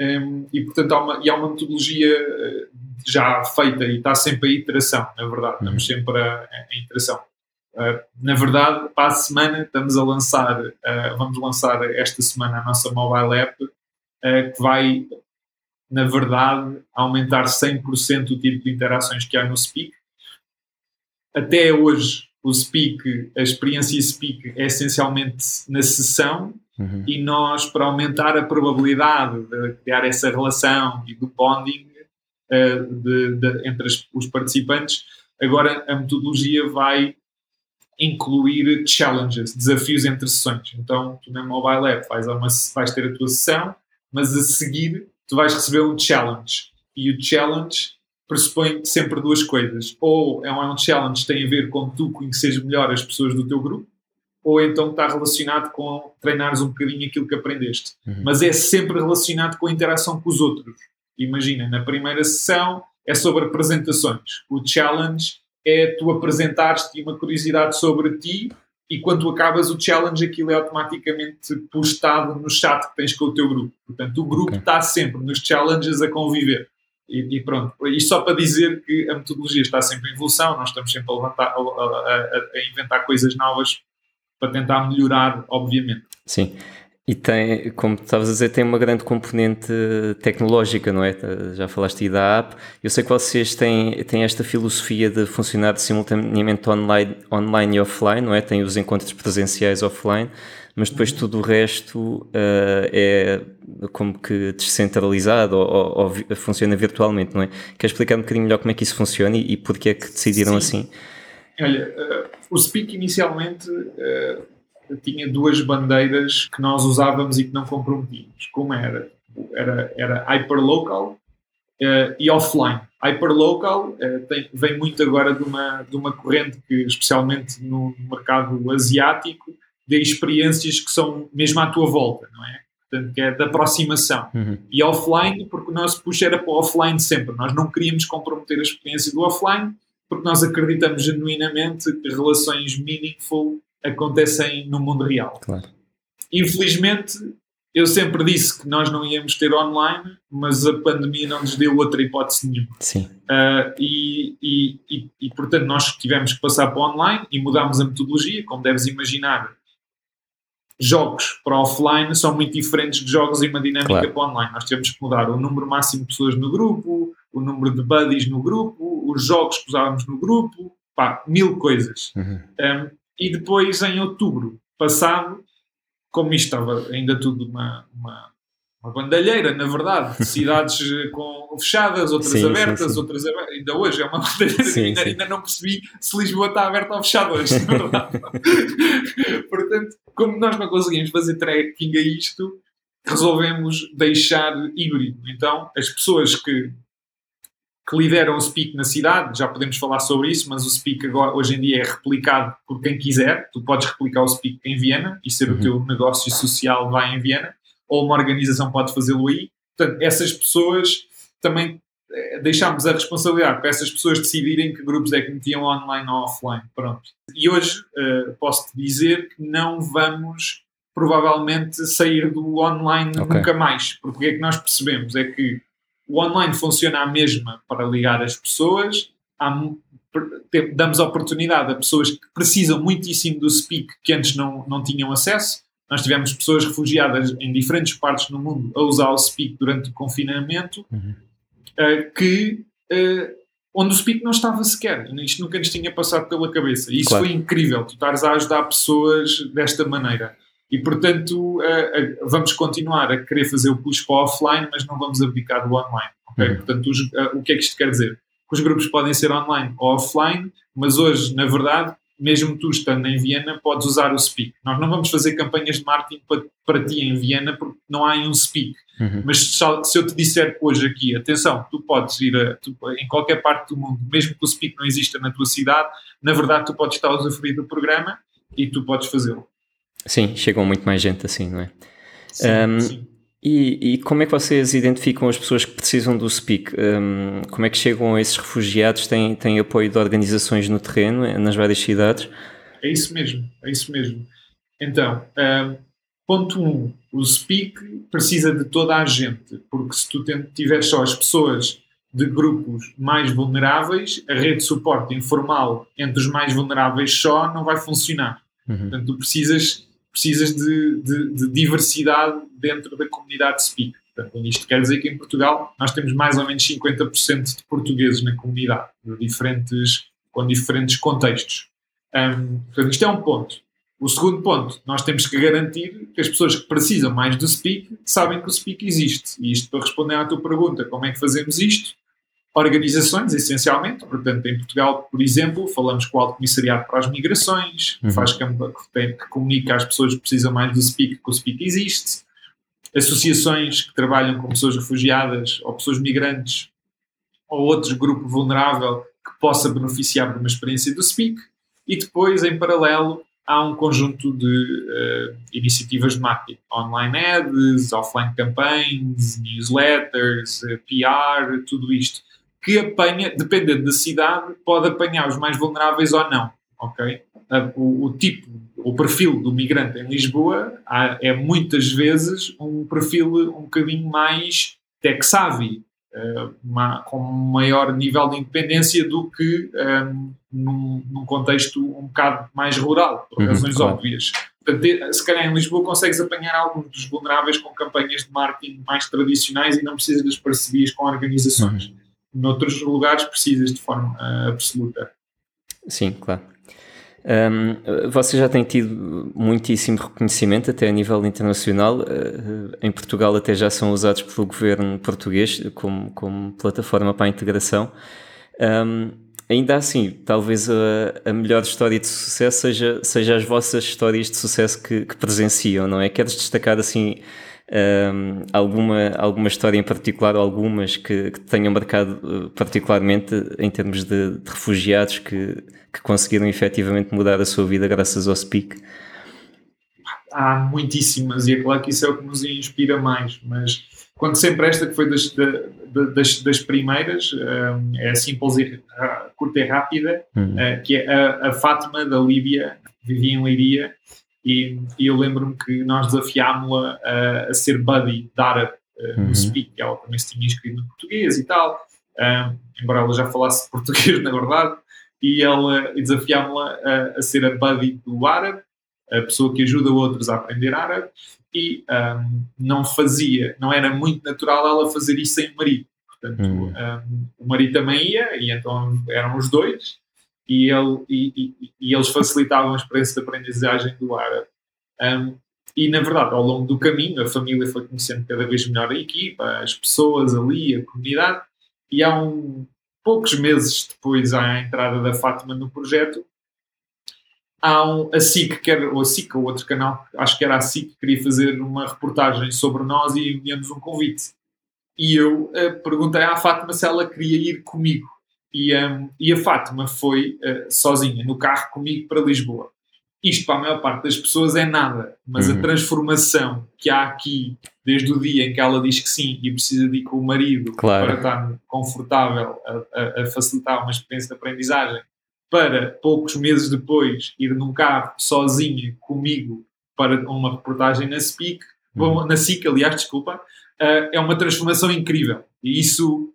um, e portanto há uma, e há uma metodologia eh, já feita e está sempre a iteração, na verdade, uhum. estamos sempre a, a iteração. Uh, na verdade, para a semana estamos a lançar, uh, vamos lançar esta semana a nossa mobile app, que vai, na verdade, aumentar 100% o tipo de interações que há no Speak. Até hoje o speak, a experiência speak é essencialmente na sessão uhum. e nós, para aumentar a probabilidade de criar essa relação e do bonding uh, de, de, entre as, os participantes, agora a metodologia vai incluir challenges, desafios entre sessões. Então, tu na mobile app vais, uma, vais ter a tua sessão, mas a seguir tu vais receber um challenge. E o challenge pressupõe sempre duas coisas. Ou é um challenge que tem a ver com tu conheceres melhor as pessoas do teu grupo, ou então está relacionado com treinares um bocadinho aquilo que aprendeste. Uhum. Mas é sempre relacionado com a interação com os outros. Imagina, na primeira sessão é sobre apresentações. O challenge é tu apresentares-te uma curiosidade sobre ti e quando acabas o challenge aquilo é automaticamente postado no chat que tens com o teu grupo. Portanto, o grupo okay. está sempre nos challenges a conviver. E, e, pronto, isto só para dizer que a metodologia está sempre em evolução, nós estamos sempre a, levantar, a, a, a inventar coisas novas para tentar melhorar, obviamente. Sim. E tem, como estavas a dizer, tem uma grande componente tecnológica, não é? Já falaste aí da app. Eu sei que vocês têm, têm esta filosofia de funcionar simultaneamente online, online e offline, não é? Tem os encontros presenciais offline mas depois tudo o resto uh, é como que descentralizado ou, ou, ou, funciona virtualmente, não é? Queres explicar um bocadinho melhor como é que isso funciona e, e porque é que decidiram Sim. assim? Olha, uh, o Speak inicialmente uh, tinha duas bandeiras que nós usávamos e que não comprometíamos. Como era? Era, era hyperlocal uh, e offline. Hyperlocal uh, tem, vem muito agora de uma, de uma corrente que, especialmente no mercado asiático, de experiências que são mesmo à tua volta, não é? Portanto, que é de aproximação. Uhum. E offline, porque o nosso push era para o offline sempre. Nós não queríamos comprometer a experiência do offline, porque nós acreditamos genuinamente que relações meaningful acontecem no mundo real. Claro. Infelizmente, eu sempre disse que nós não íamos ter online, mas a pandemia não nos deu outra hipótese nenhuma. Sim. Uh, e, e, e, e, portanto, nós tivemos que passar para online e mudámos a metodologia, como deves imaginar. Jogos para offline são muito diferentes de jogos e uma dinâmica claro. para online. Nós tivemos que mudar o número máximo de pessoas no grupo, o número de buddies no grupo, os jogos que usávamos no grupo, pá, mil coisas. Uhum. Um, e depois, em outubro passado, como isto estava ainda tudo uma, uma, uma bandalheira, na verdade, cidades eh, com fechadas, outras sim, abertas, sim, sim. outras abertas. Ainda hoje é uma bandalheira, ainda, ainda, não percebi se Lisboa está aberta ou fechada hoje, na verdade. Portanto, como nós não conseguimos fazer tracking a isto, resolvemos deixar híbrido. Então, as pessoas que que lideram o Speak na cidade, já podemos falar sobre isso, mas o Speak agora, hoje em dia é replicado por quem quiser. Tu podes replicar o Speak em Viena e ser uhum. o teu negócio social vai em Viena, ou uma organização pode fazê-lo aí. Portanto, essas pessoas também eh, deixámos a responsabilidade para essas pessoas decidirem que grupos é que metiam online ou offline. Pronto. E hoje uh, posso-te dizer que não vamos provavelmente sair do online okay. nunca mais. Porque o que é que nós percebemos? É que o online funciona a mesma para ligar as pessoas, há, damos oportunidade a pessoas que precisam muitíssimo do Speak que antes não, não tinham acesso. Nós tivemos pessoas refugiadas em diferentes partes do mundo a usar o Speak durante o confinamento, uhum. uh, que uh, onde o Speak não estava sequer. Isto nunca nos tinha passado pela cabeça. E isso claro. foi incrível, tu estares a ajudar pessoas desta maneira. E, portanto, uh, vamos continuar a querer fazer o push para o offline, mas não vamos abdicar do online. Okay? Uhum. Portanto, os, o que é que isto quer dizer? Os grupos podem ser online ou offline, mas hoje, na verdade, mesmo tu estando em Viena, podes usar o Speak. Nós não vamos fazer campanhas de marketing para, para ti em Viena porque não há um Speak. Uhum. Mas se, se, eu te disser hoje aqui, atenção, tu podes ir a, tu, em qualquer parte do mundo, mesmo que o Speak não exista na tua cidade, na verdade tu podes estar a usufruir do programa e tu podes fazê-lo. Sim, chegam muito mais gente assim, não é? Sim, um, sim. E, e, como é que vocês identificam as pessoas que precisam do SPIC? Um, como é que chegam a esses refugiados? Têm, têm apoio de organizações no terreno, eh, nas várias cidades? É isso mesmo, é isso mesmo. Então, um, ponto 1, um, o SPIC precisa de toda a gente, porque se tu tiveres só as pessoas de grupos mais vulneráveis, a rede de suporte informal entre os mais vulneráveis só não vai funcionar. Uhum. Portanto, tu precisas precisas de, de, de, diversidade dentro da comunidade Speak. Portanto, isto quer dizer que em Portugal nós temos mais ou menos 50% de portugueses na comunidade, de diferentes, com diferentes contextos. Um, portanto, isto é um ponto. O segundo ponto, nós temos que garantir que as pessoas que precisam mais do Speak sabem que o Speak existe. E isto para responder à tua pergunta, como é que fazemos isto? Organizações, essencialmente. Portanto, em Portugal, por exemplo, falamos com o Alto Comissariado para as Migrações, uhum. faz que, que, comunica às pessoas que precisam mais do SPIC que o SPIC existe. Associações que trabalham com pessoas refugiadas ou pessoas migrantes ou outro grupo vulnerável que possa beneficiar de uma experiência do SPIC. E depois, em paralelo, há um conjunto de uh, iniciativas de marketing. Online ads, offline campaigns, newsletters, uh, PR, tudo isto que apanha, dependendo da cidade, pode apanhar os mais vulneráveis ou não, ok? O, o tipo, o perfil do migrante em Lisboa é muitas vezes um perfil um bocadinho mais tech-savvy, uh, com um maior nível de independência do que um, ehm, num, num, contexto um bocado mais rural, por uhum, razões claro. óbvias. Portanto, se calhar em Lisboa consegues apanhar alguns dos vulneráveis com campanhas de marketing mais tradicionais e não precisas das parcerias com organizações. Uhum noutros lugares precisas de forma uh, absoluta. Sim, claro. Um, você já tem tido muitíssimo reconhecimento até a nível internacional. Uh, em Portugal até já são usados pelo governo português como, como plataforma para a integração. Um, ainda assim, talvez a, a, melhor história de sucesso seja, seja as vossas histórias de sucesso que, que presenciam, não é? Queres destacar assim um, alguma, alguma história em particular ou algumas que, que tenham marcado uh, particularmente em termos de, de, refugiados que, que conseguiram efetivamente mudar a sua vida graças ao Speak? Há muitíssimas e é claro que isso é o que nos inspira mais, mas quando sempre esta que foi das, das, das primeiras, um, é simples e curta e rápida, uhum. uh, que é a, a Fátima da Líbia, vivia em Leiria, E, e eu lembro-me que nós desafiámos-la a, a, ser buddy da árabe uh, no uhum. Speak, ela também se tinha inscrito no português e tal, um, embora ela já falasse português, na verdade, e ela desafiámos-la a, a, ser a buddy do árabe, a pessoa que ajuda outros a aprender árabe, e um, não fazia, não era muito natural ela fazer isso sem o marido. Portanto, uhum. um, o marido também ia, e então eram os dois, e, ele, e, e, e eles facilitavam a experiência de aprendizagem do árabe. Um, e, na verdade, ao longo do caminho, a família foi conhecendo cada vez melhor a equipa, as pessoas ali, a comunidade, e há um, poucos meses depois à entrada da Fátima no projeto, há um, a SIC, que era, ou a SIC, ou outro canal, acho que era a SIC, que queria fazer uma reportagem sobre nós e enviamos um convite. E eu uh, perguntei à Fátima se ela queria ir comigo. E, um, e a Fátima foi uh, sozinha, no carro comigo para Lisboa. Isto para a maior parte das pessoas é nada, mas uhum. a transformação que há aqui, desde o dia em que ela diz que sim e precisa de ir com o marido claro. para estar confortável a, a, a facilitar uma experiência de aprendizagem, para poucos meses depois ir num carro sozinha comigo para uma reportagem na SPIC, uhum. na SIC, aliás, desculpa, uh, é uma transformação incrível. E isso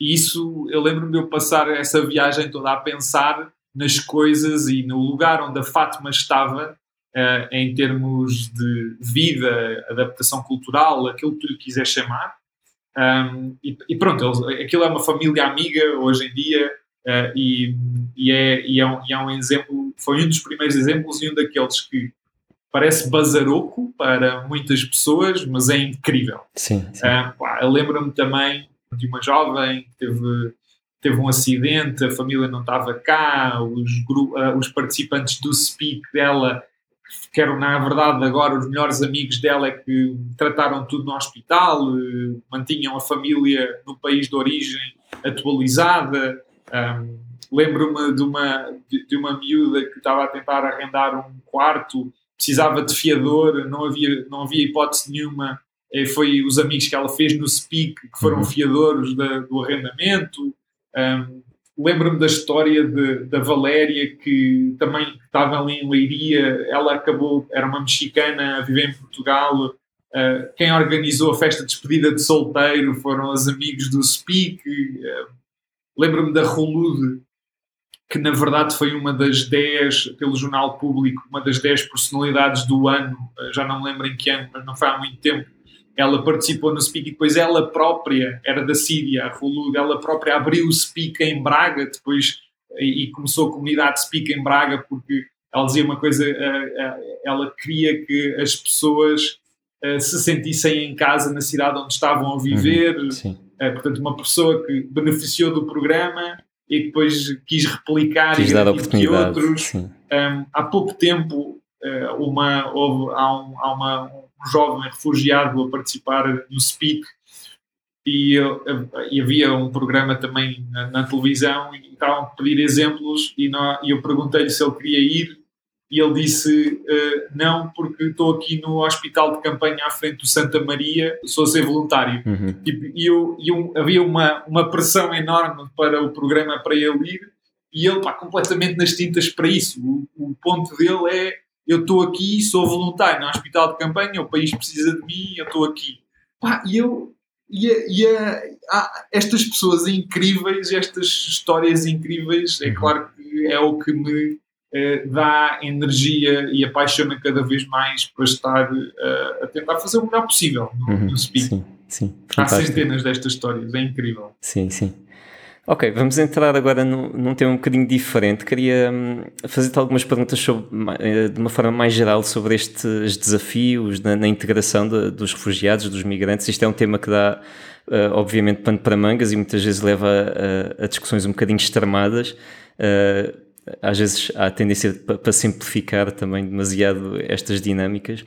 e isso, eu lembro-me de eu passar essa viagem toda a pensar nas coisas e no lugar onde a Fátima estava, uh, em termos de vida, adaptação cultural, aquilo que tu lhe quiser chamar. Um, e, e, pronto, eles, aquilo é uma família amiga hoje em dia uh, e, e, é, e, é um, e é um exemplo, foi um dos primeiros exemplos e um daqueles que parece bazaroco para muitas pessoas, mas é incrível. Sim. sim. Uh, lembro-me também de uma jovem que teve, teve um acidente, a família não estava cá, os, uh, os participantes do Speak dela, que eram na verdade agora os melhores amigos dela, é que trataram tudo no hospital, uh, mantinham a família no país de origem atualizada. Um, Lembro-me de uma, de, uma miúda que estava a tentar arrendar um quarto, precisava de fiador, não havia, não havia hipótese nenhuma eh, foi os amigos que ela fez no Speak, que foram uhum. fiadores da, do arrendamento. Um, Lembro-me da história de, da Valéria, que também estava ali em Leiria, ela acabou, era uma mexicana a viver em Portugal. Uh, quem organizou a festa de despedida de solteiro foram os amigos do Speak. Uh, Lembro-me da Rolude, que na verdade foi uma das 10, pelo Jornal Público, uma das 10 personalidades do ano, já não me lembro em que ano, mas não foi há muito tempo, ela participou no Speak e depois ela própria, era da Síria, a Rulud, ela própria abriu o Speak em Braga depois e, e começou a comunidade Speak em Braga porque ela dizia uma coisa, eh, eh, ela queria que as pessoas eh, se sentissem em casa na cidade onde estavam a viver, uhum, portanto uma pessoa que beneficiou do programa e depois quis replicar quis dar oportunidade. outros. Um, há pouco tempo uma, houve, há, um, há uma, um jovem refugiado a participar no Speak. E, e havia um programa também na, na, televisão e estavam a pedir exemplos e, não, e eu perguntei-lhe se ele queria ir e ele disse uh, não porque estou aqui no hospital de campanha à frente do Santa Maria, sou a ser voluntário. Uhum. e, e, eu, e eu, havia uma, uma pressão enorme para o programa para ele ir e ele está completamente nas tintas para isso. O, o ponto dele é eu estou aqui, sou voluntário no hospital de campanha, o país precisa de mim, eu estou aqui. Pá, e eu. E, a, e a, a, estas pessoas incríveis, estas histórias incríveis, é uhum. claro que é o que me eh, dá energia e apaixona cada vez mais para estar uh, a tentar fazer o melhor possível no, uhum, no Speak. Sim, sim. Há centenas destas histórias, é incrível. Sim, sim. Ok, vamos entrar agora num, num tema um bocadinho diferente. Queria hum, fazer-te algumas perguntas sobre, eh, de uma forma mais geral sobre estes desafios na, na integração de, dos refugiados, dos migrantes. Isto é um tema que dá, uh, obviamente, pano para mangas e muitas vezes leva a, a discussões um bocadinho extremadas. Uh, às vezes há a tendência para simplificar também demasiado estas dinâmicas.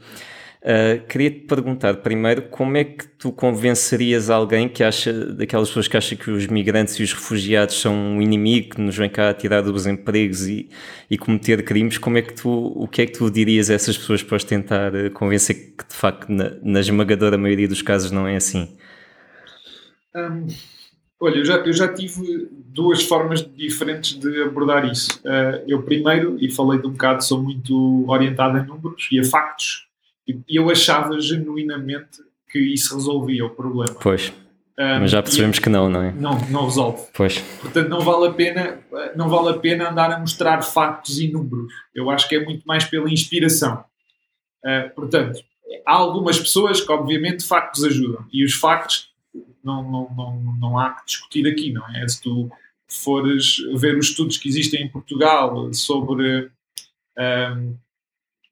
Uh, queria te perguntar primeiro como é que tu convencerias alguém que acha, daquelas pessoas que acham que os migrantes e os refugiados são um inimigo que nos vem cá tirar dos empregos e, e cometer crimes, como é que tu, o que é que tu dirias a essas pessoas para tentar ah, convencer que de facto na, na esmagadora maioria dos casos não é assim? Um, Olha, eu já, eu já tive duas formas diferentes de abordar isso. Uh, eu primeiro, e falei de um bocado, sou muito orientado a números e a factos, e eu achava genuinamente que isso resolvia o problema. Pois. Um, Mas já percebemos e, que não, não é? Não, não resolve. Pois. Portanto, não vale a pena, não vale a pena andar a mostrar factos e números. Eu acho que é muito mais pela inspiração. Uh, portanto, há algumas pessoas que, obviamente, factos ajudam. E os factos não, não, não, não há que discutir aqui, não é? Se tu fores ver os estudos que existem em Portugal sobre um,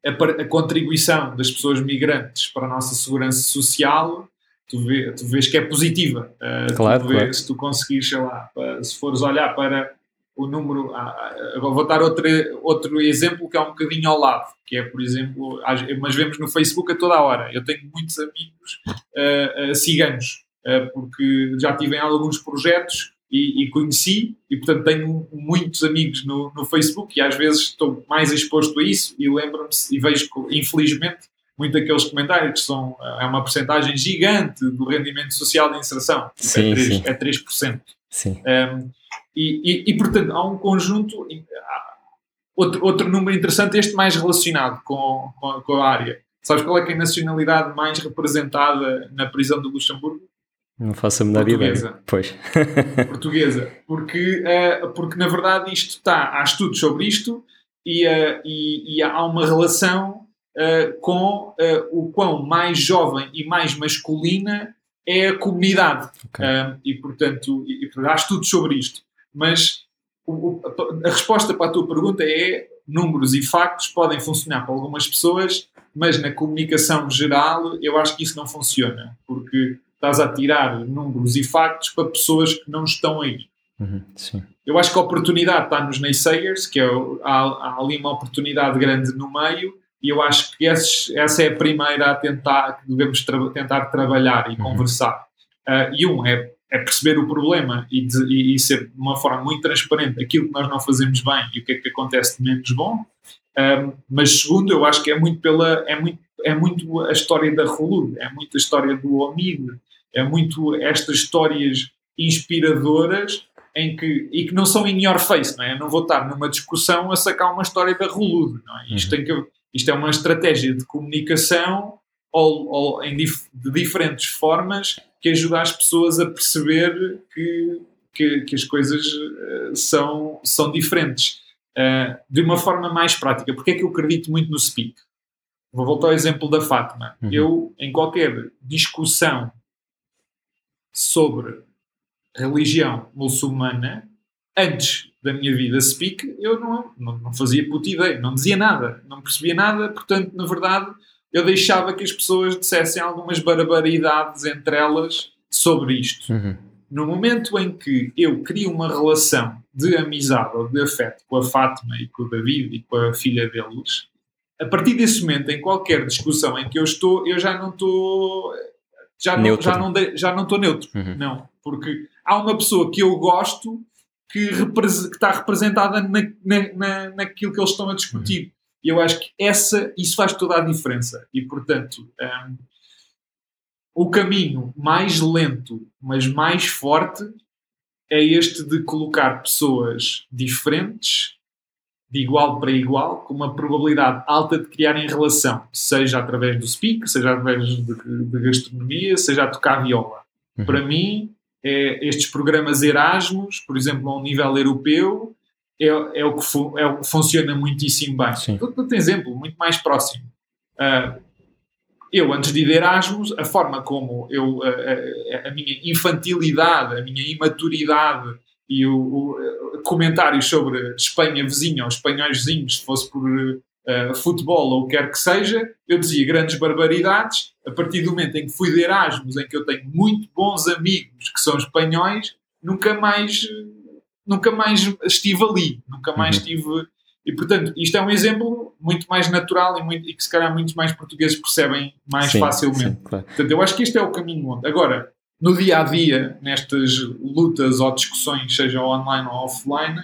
a, a, contribuição das pessoas migrantes para a nossa segurança social, tu, vê, tu vês que é positiva. Uh, claro, tu vês, claro. Se tu conseguires, sei lá, se fores olhar para o número. Agora vou dar outro, outro exemplo que é um bocadinho ao lado, que é, por exemplo, mas vemos no Facebook a toda a hora. Eu tenho muitos amigos uh, uh, ciganos, uh, porque já tive em alguns projetos e, e, conheci, e portanto tenho muitos amigos no, no Facebook e às vezes estou mais exposto a isso e lembro-me e vejo, infelizmente, muitos daqueles comentários que são é uma porcentagem gigante do rendimento social de inserção. Sim, é, 3, sim. é 3%. Sim. Um, e, e, e, portanto, há um conjunto. Outro, outro número interessante, este mais relacionado com, com, com, a área. Sabes qual é, que é a nacionalidade mais representada na prisão de Luxemburgo? Não faço a menor ideia. Pois. Portuguesa. Porque, uh, porque, na verdade, isto está. Há estudos sobre isto e, uh, e, e há uma relação uh, com o quão mais jovem e mais masculina é a comunidade. Okay. e, portanto, e, há estudos sobre isto. Mas o, a resposta para a tua pergunta é números e factos podem funcionar para algumas pessoas, mas na comunicação geral eu acho que isso não funciona, porque estás a tirar números e factos para pessoas que não estão aí. Uhum, eu acho que a oportunidade está nos naysayers, que é, há, há ali uma oportunidade grande no meio, e eu acho que esses, essa é a primeira a tentar, que devemos tra tentar trabalhar e uhum. conversar. Uh, e um é é perceber o problema e, de, e, e, ser de uma forma muito transparente aquilo que nós não fazemos bem e o que é que acontece de menos bom. Um, mas segundo, eu acho que é muito pela é muito é muito a história da Rolud, é muito a história do Omid, é muito estas histórias inspiradoras em que e que não são in your face, não é? Não vou estar numa discussão a sacar uma história da Rolud, não é? Isto uhum. tem que isto é uma estratégia de comunicação ou, ou em dif, de diferentes formas que ajuda as pessoas a perceber que, que, que as coisas uh, são, são diferentes. Uh, de uma forma mais prática. Porque é que eu acredito muito no speak? Vou voltar ao exemplo da Fátima. Uhum. Eu, em qualquer discussão sobre religião muçulmana, antes da minha vida speak, eu não, não, não fazia puta ideia, não dizia nada, não percebia nada, portanto, na verdade, eu deixava que as pessoas dissessem algumas barbaridades entre elas sobre isto. Uhum. No momento em que eu crio uma relação de amizade ou de afeto com a Fátima e com o David e com a filha deles, a partir desse momento, em qualquer discussão em que eu estou, eu já não estou. Já não, já não, de, já não estou neutro. Uhum. Não. Porque há uma pessoa que eu gosto que, que está representada na, na, na, naquilo que eles estão a discutir. Uhum. E eu acho que essa, isso faz toda a diferença. E, portanto, um, o caminho mais lento, mas mais forte, é este de colocar pessoas diferentes, de igual para igual, com uma probabilidade alta de criarem relação, seja através do speak, seja através de, de gastronomia, seja a tocar viola. Uhum. Para mim, é, estes programas Erasmus, por exemplo, a um nível europeu, é, é, o, que é o que funciona muitíssimo bem. Sim. Outro exemplo, muito mais próximo. Uh, eu, antes de ir de Erasmus, a forma como eu, a, a, minha infantilidade, a minha imaturidade e o, o comentários sobre Espanha vizinha ou espanhóis vizinhos, se fosse por uh, futebol ou o que quer que seja, eu dizia grandes barbaridades. A partir do momento em que fui de Erasmus, em que eu tenho muito bons amigos que são espanhóis, nunca mais nunca mais estive ali, nunca mais uhum. estive. E portanto, isto é um exemplo muito mais natural e, muito, e que se calhar muitos mais portugueses percebem mais sim, facilmente. Sim, claro. Portanto, eu acho que este é o caminho onde. Agora, no dia a dia, nestas lutas ou discussões, seja online ou offline,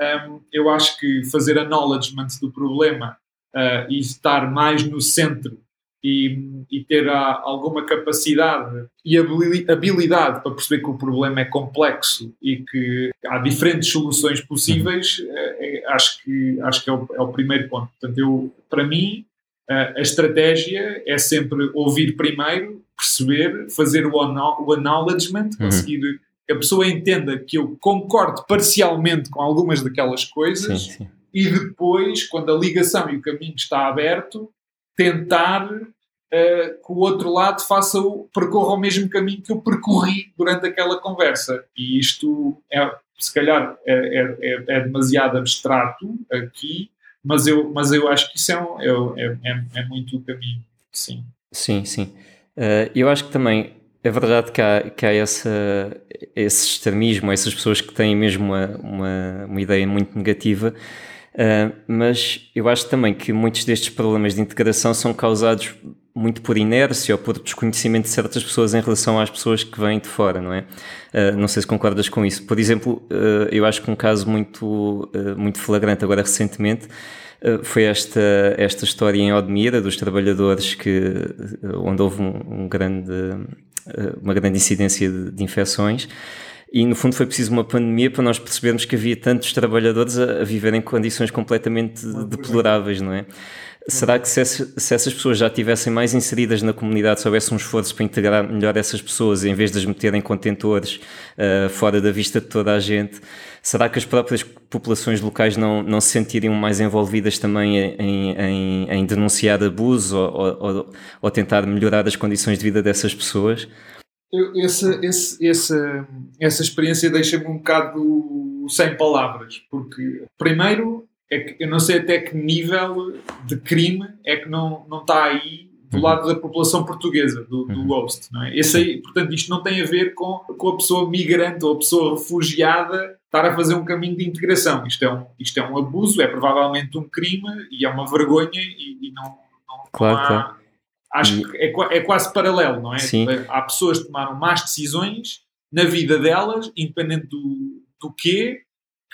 um, eu acho que fazer acknowledgement do problema uh, e estar mais no centro e, e ter a, alguma capacidade e habilidade para perceber que o problema é complexo e que há diferentes soluções possíveis, é, é, acho que, acho que é, o, é o primeiro ponto. Portanto, eu, para mim, a estratégia é sempre ouvir primeiro, perceber, fazer o, o acknowledgement, uhum. conseguir que a pessoa entenda que eu concordo parcialmente com algumas daquelas coisas sim, sim. e depois, quando a ligação e o caminho está aberto, tentar uh, que o outro lado faça o, percorra o mesmo caminho que eu percorri durante aquela conversa. E isto é, se calhar, é, é, é, é demasiado abstrato aqui, mas eu, mas eu acho que isso é, um, é, é, é, muito o caminho, sim. Sim, sim. Uh, eu acho que também é verdade que há, que há essa, esse extremismo, essas pessoas que têm mesmo uma, uma, uma ideia muito negativa, uh, mas eu acho também que muitos destes problemas de integração são causados muito por inércia ou por desconhecimento de certas pessoas em relação às pessoas que vêm de fora, não é? Uh, não sei se concordas com isso. Por exemplo, uh, eu acho que um caso muito, muito flagrante agora recentemente foi esta, esta história em Odmira dos trabalhadores que, onde houve um, um grande uma grande incidência de, de, infecções. E no fundo foi preciso uma pandemia para nós percebermos que havia tantos trabalhadores a, a viver em condições completamente deploráveis, não é? Será que se, se, essas pessoas já estivessem mais inseridas na comunidade, se houvesse um esforço para integrar melhor essas pessoas, em vez de as meterem em contentores uh, fora da vista de toda a gente, será que as próprias populações locais não, não se sentiriam mais envolvidas também em, em, em denunciar abuso ou, ou, ou, tentar melhorar as condições de vida dessas pessoas? Eu, essa, esse, essa experiência deixa-me um bocado sem palavras, porque, primeiro, é que eu não sei até que nível de crime é que não, não está aí do uhum. lado da população portuguesa, do, do uhum. host. Não é? Esse aí, portanto, isto não tem a ver com, com a pessoa migrante ou a pessoa refugiada estar a fazer um caminho de integração. Isto é um, isto é um abuso, é provavelmente um crime e é uma vergonha e, e não, não, claro, não há, claro. Acho que é, é quase paralelo, não é? Sim. Há pessoas que tomaram más decisões na vida delas, independente do, do quê,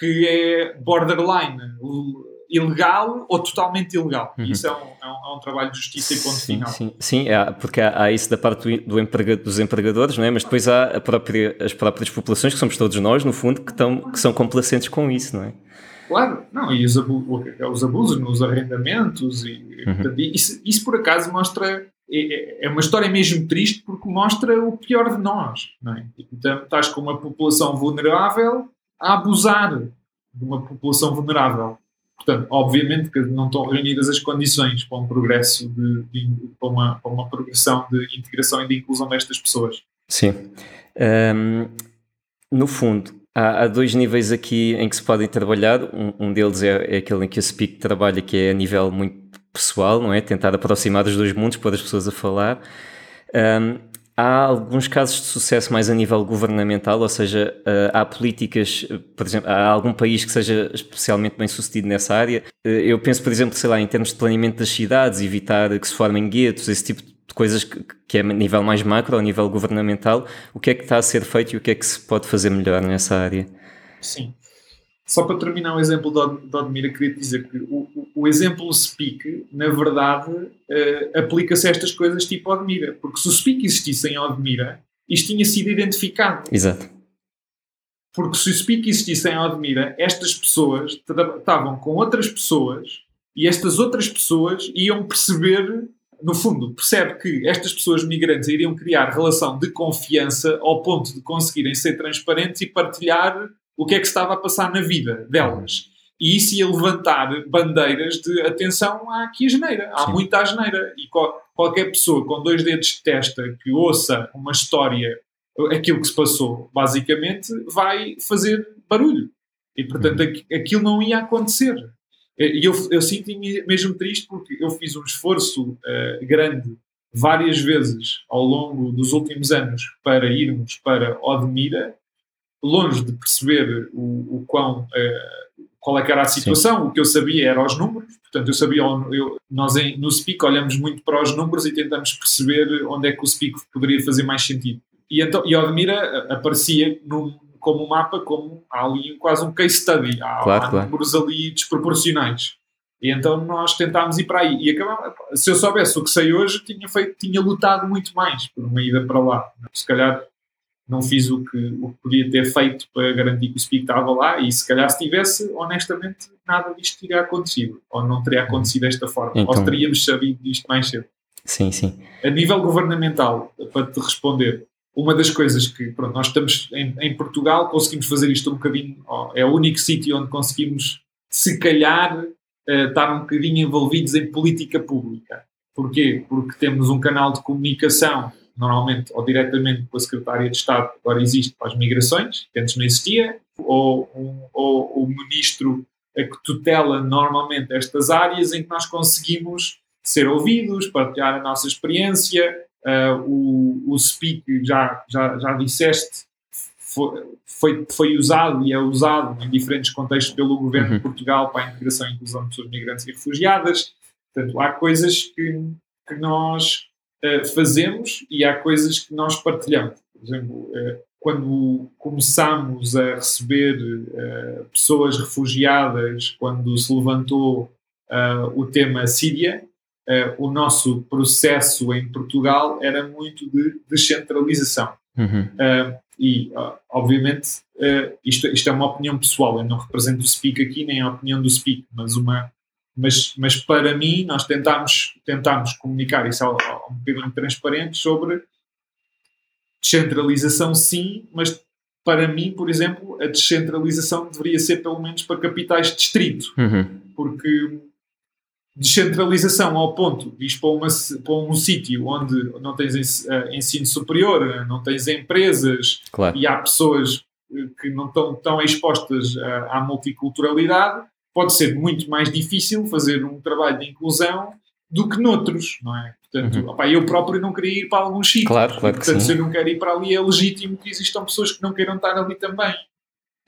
que é borderline ilegal ou totalmente ilegal. Uhum. Isso é um, é, um, é um, trabalho de justiça e ponto sim, final. Sim, sim é, porque há, há, isso da parte do, do emprega, dos empregadores, não é? mas depois há própria, as próprias populações, que somos todos nós, no fundo, que, estão, que são complacentes com isso, não é? Claro, não, e os, abu os abusos nos arrendamentos, e, uhum. isso, isso por acaso mostra é, é, uma história mesmo triste porque mostra o pior de nós. Não é? Então, estás com uma população vulnerável a abusar de uma população vulnerável. Portanto, obviamente que não estão reunidas as condições para um progresso de, de para, uma, para uma progressão de integração e de inclusão destas pessoas. Sim. Um, no fundo, há, há, dois níveis aqui em que se podem trabalhar. Um, um deles é, é, aquele em que a SPIC trabalha, que é a nível muito pessoal, não é? Tentar aproximar os dois mundos, pôr as pessoas a falar. Um, Há alguns casos de sucesso mais a nível governamental, ou seja, eh, há políticas, eh, por exemplo, há algum país que seja especialmente bem sucedido nessa área. Eh, eu penso, por exemplo, sei lá, em termos de planeamento das cidades, evitar que se formem guetos, esse tipo de coisas que, que é a nível mais macro, a nível governamental. O que é que está a ser feito e o que é que se pode fazer melhor nessa área? Sim. Só para terminar o exemplo de Odmira, queria dizer que o, o, exemplo Speak, na verdade, uh, aplica-se a estas coisas tipo Odmira. Porque se o Speak existisse em Odmira, isto tinha sido identificado. Exato. Porque se o Speak existisse em Odmira, estas pessoas estavam com outras pessoas e estas outras pessoas iam perceber, no fundo, percebe que estas pessoas migrantes iriam criar relação de confiança ao ponto de conseguirem ser transparentes e partilhar o que é que estava a passar na vida delas. E isso ia levantar bandeiras de atenção, há aqui a geneira, há Sim. muita geneira. E qual, qualquer pessoa com dois dedos de testa que ouça uma história, aquilo que se passou, basicamente, vai fazer barulho. E portanto uhum. aquilo não ia acontecer. E eu, eu sinto-me mesmo triste porque eu fiz um esforço uh, grande várias vezes ao longo dos últimos anos para irmos para Odmira longe de perceber o, o quão, uh, qual é que era a situação, Sim. o que eu sabia era os números, portanto eu sabia, eu, nós em, no SPIC olhamos muito para os números e tentamos perceber onde é que o SPIC poderia fazer mais sentido. E, então, e Odmira eh, aparecia num, como um mapa, como há ali quase um case study, há, claro, há claro. números ali desproporcionais. E então nós tentámos ir para aí. E acabamos, se eu soubesse o que sei hoje, tinha, feito, tinha lutado muito mais por uma ida para lá. Se calhar não fiz o que, o que podia ter feito para garantir que o Speak estava lá e se calhar se tivesse, honestamente, nada disto teria acontecido. Ou não teria acontecido desta forma. Então, ou teríamos sabido disto mais cedo. Sim, sim. A nível governamental, para te responder, uma das coisas que, pronto, nós estamos em, em Portugal, conseguimos fazer isto um bocadinho, é o único sítio onde conseguimos, se calhar, uh, estar um bocadinho envolvidos em política pública. Porquê? Porque temos um canal de comunicação, normalmente ou diretamente com a Secretaria de Estado, que agora existe para as migrações, que antes não existia, ou, um, ou o ministro a que tutela normalmente estas áreas em que nós conseguimos ser ouvidos, partilhar a nossa experiência. Uh, o, o Speak, já, já, já disseste, foi, foi, usado e é usado em diferentes contextos pelo governo uhum. de Portugal para a integração e inclusão de pessoas migrantes e refugiadas. Portanto, há coisas que, que nós fazemos e há coisas que nós partilhamos. Por exemplo, uh, quando começámos a receber uh, pessoas refugiadas, quando se levantou o tema Síria, o nosso processo em Portugal era muito de descentralização. Uhum. Uh, e, obviamente, isto, isto, é uma opinião pessoal, eu não represento o SPIC aqui, nem a opinião do SPIC, mas, uma, mas, mas para mim, nós tentámos, tentámos comunicar isso ao, ao um bocadinho transparente sobre descentralização, sim, mas para mim, por exemplo, a descentralização deveria ser pelo menos para capitais de distrito, uhum. porque descentralização ao ponto de ir para, uma, para um sítio onde não tens eh, ensino superior, não tens empresas claro. e há pessoas eh, que não estão tão expostas à, à multiculturalidade, pode ser muito mais difícil fazer um trabalho de inclusão do que noutros, não é? Portanto, uhum. opa, eu próprio não queria ir para algum sítio. Claro, claro Portanto, se eu não quero ir para ali, é legítimo que existam pessoas que não queiram estar ali também.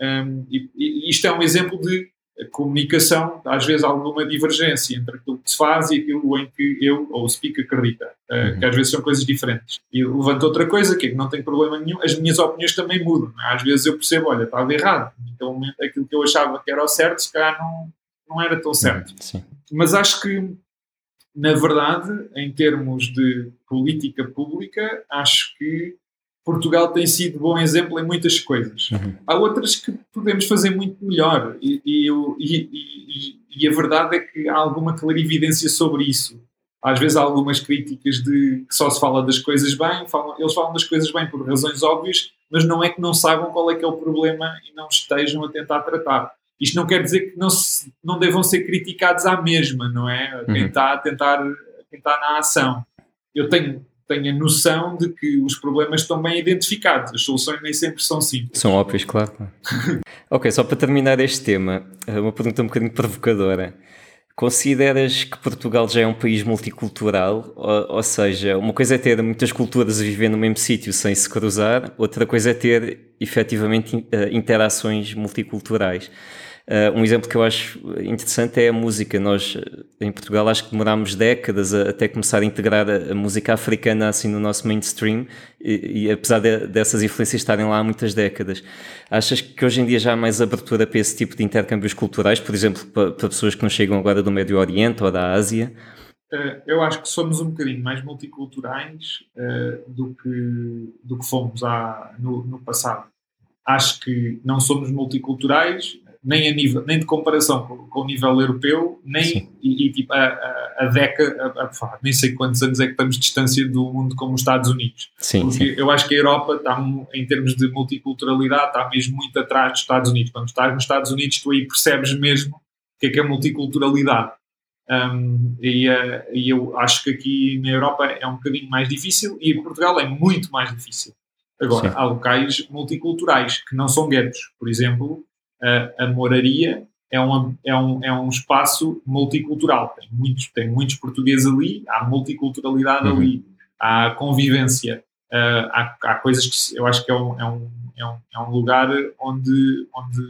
Um, e, e isto é um exemplo de comunicação, às vezes alguma divergência entre aquilo que se faz e aquilo em que eu ou o speak acredita, uh, uhum. que às vezes são coisas diferentes. E levanto outra coisa, que é que não tem problema nenhum, as minhas opiniões também mudam. É? Às vezes eu percebo, olha, estava errado. Então aquilo que eu achava que era o certo, se calhar não, não era tão certo. Sim. Mas acho que, na verdade, em termos de política pública, acho que Portugal tem sido bom exemplo em muitas coisas. Uhum. Há outras que podemos fazer muito melhor e, e, e, e, a verdade é que há alguma clarividência sobre isso. Às vezes há algumas críticas de que só se fala das coisas bem, falam, eles falam das coisas bem por razões óbvias, mas não é que não saibam qual é que é o problema e não estejam a tentar tratar. Isto não quer dizer que não, se, não devam ser criticados à mesma, não é? Quem uhum. está a tentar, quem está na ação. Eu tenho tenha noção de que os problemas estão bem identificados. As soluções nem sempre são simples. São óbvias, claro. ok, só para terminar este tema, uma pergunta um bocadinho provocadora. Consideras que Portugal já é um país multicultural? Ou, ou, seja, uma coisa é ter muitas culturas a viver no mesmo sítio sem se cruzar, outra coisa é ter efetivamente eh, interações multiculturais. Uh, um exemplo que eu acho interessante é a música. Nós, em Portugal, acho que demorámos décadas a, até começar a integrar a, a, música africana assim no nosso mainstream, e, e apesar de, dessas influências estarem lá há muitas décadas. Achas que hoje em dia já há mais abertura para esse tipo de intercâmbios culturais, por exemplo, para, para pessoas que não chegam agora do Médio Oriente ou da Ásia? Uh, eu acho que somos um bocadinho mais multiculturais uh, do, que, do que fomos há, no, no passado. Acho que não somos multiculturais, nem, a nível, nem de comparação com, com o nível europeu, nem e, e, tipo, a, a, a década, a, a, nem sei quantos anos é que estamos de distância do mundo como os Estados Unidos. Sim, Porque sim. eu acho que a Europa está, em termos de multiculturalidade, está mesmo muito atrás dos Estados Unidos. Quando estás nos Estados Unidos, tu aí percebes mesmo o que é que é multiculturalidade. Um, e, uh, e eu acho que aqui na Europa é um bocadinho mais difícil e em Portugal é muito mais difícil. Agora, Sim. há locais multiculturais que não são guetos. Por exemplo, a, a moraria é, uma, é, um, é um espaço multicultural. Tem muitos, tem muitos portugueses ali, há multiculturalidade uhum. ali, há convivência, uh, há, há coisas que eu acho que é um, é um, é um, é um lugar onde, onde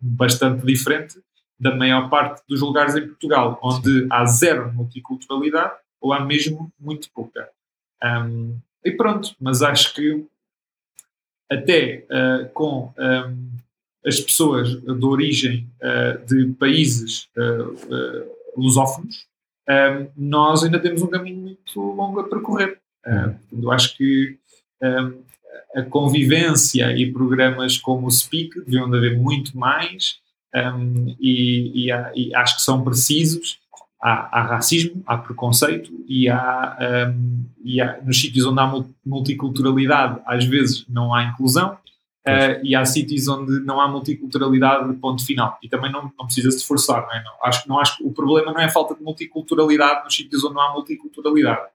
bastante diferente da maior parte dos lugares em Portugal, onde há zero multiculturalidade ou há mesmo muito pouca. Um, e pronto, mas acho que até uh, com um, as pessoas de origem uh, de países uh, uh, lusófonos, nós ainda temos um caminho muito longo a percorrer. Eu acho que a convivência e programas como o Speak deviam de haver muito mais e, e, e, acho que são precisos. Há, há racismo, há preconceito e, há, e há, nos sítios onde há multiculturalidade, às vezes não há inclusão Uh, e há sítios onde não há multiculturalidade de ponto final. E também não, não precisa se esforçar não é? não, acho, não acho o problema não é a falta de multiculturalidade nos sítios onde não há multiculturalidade.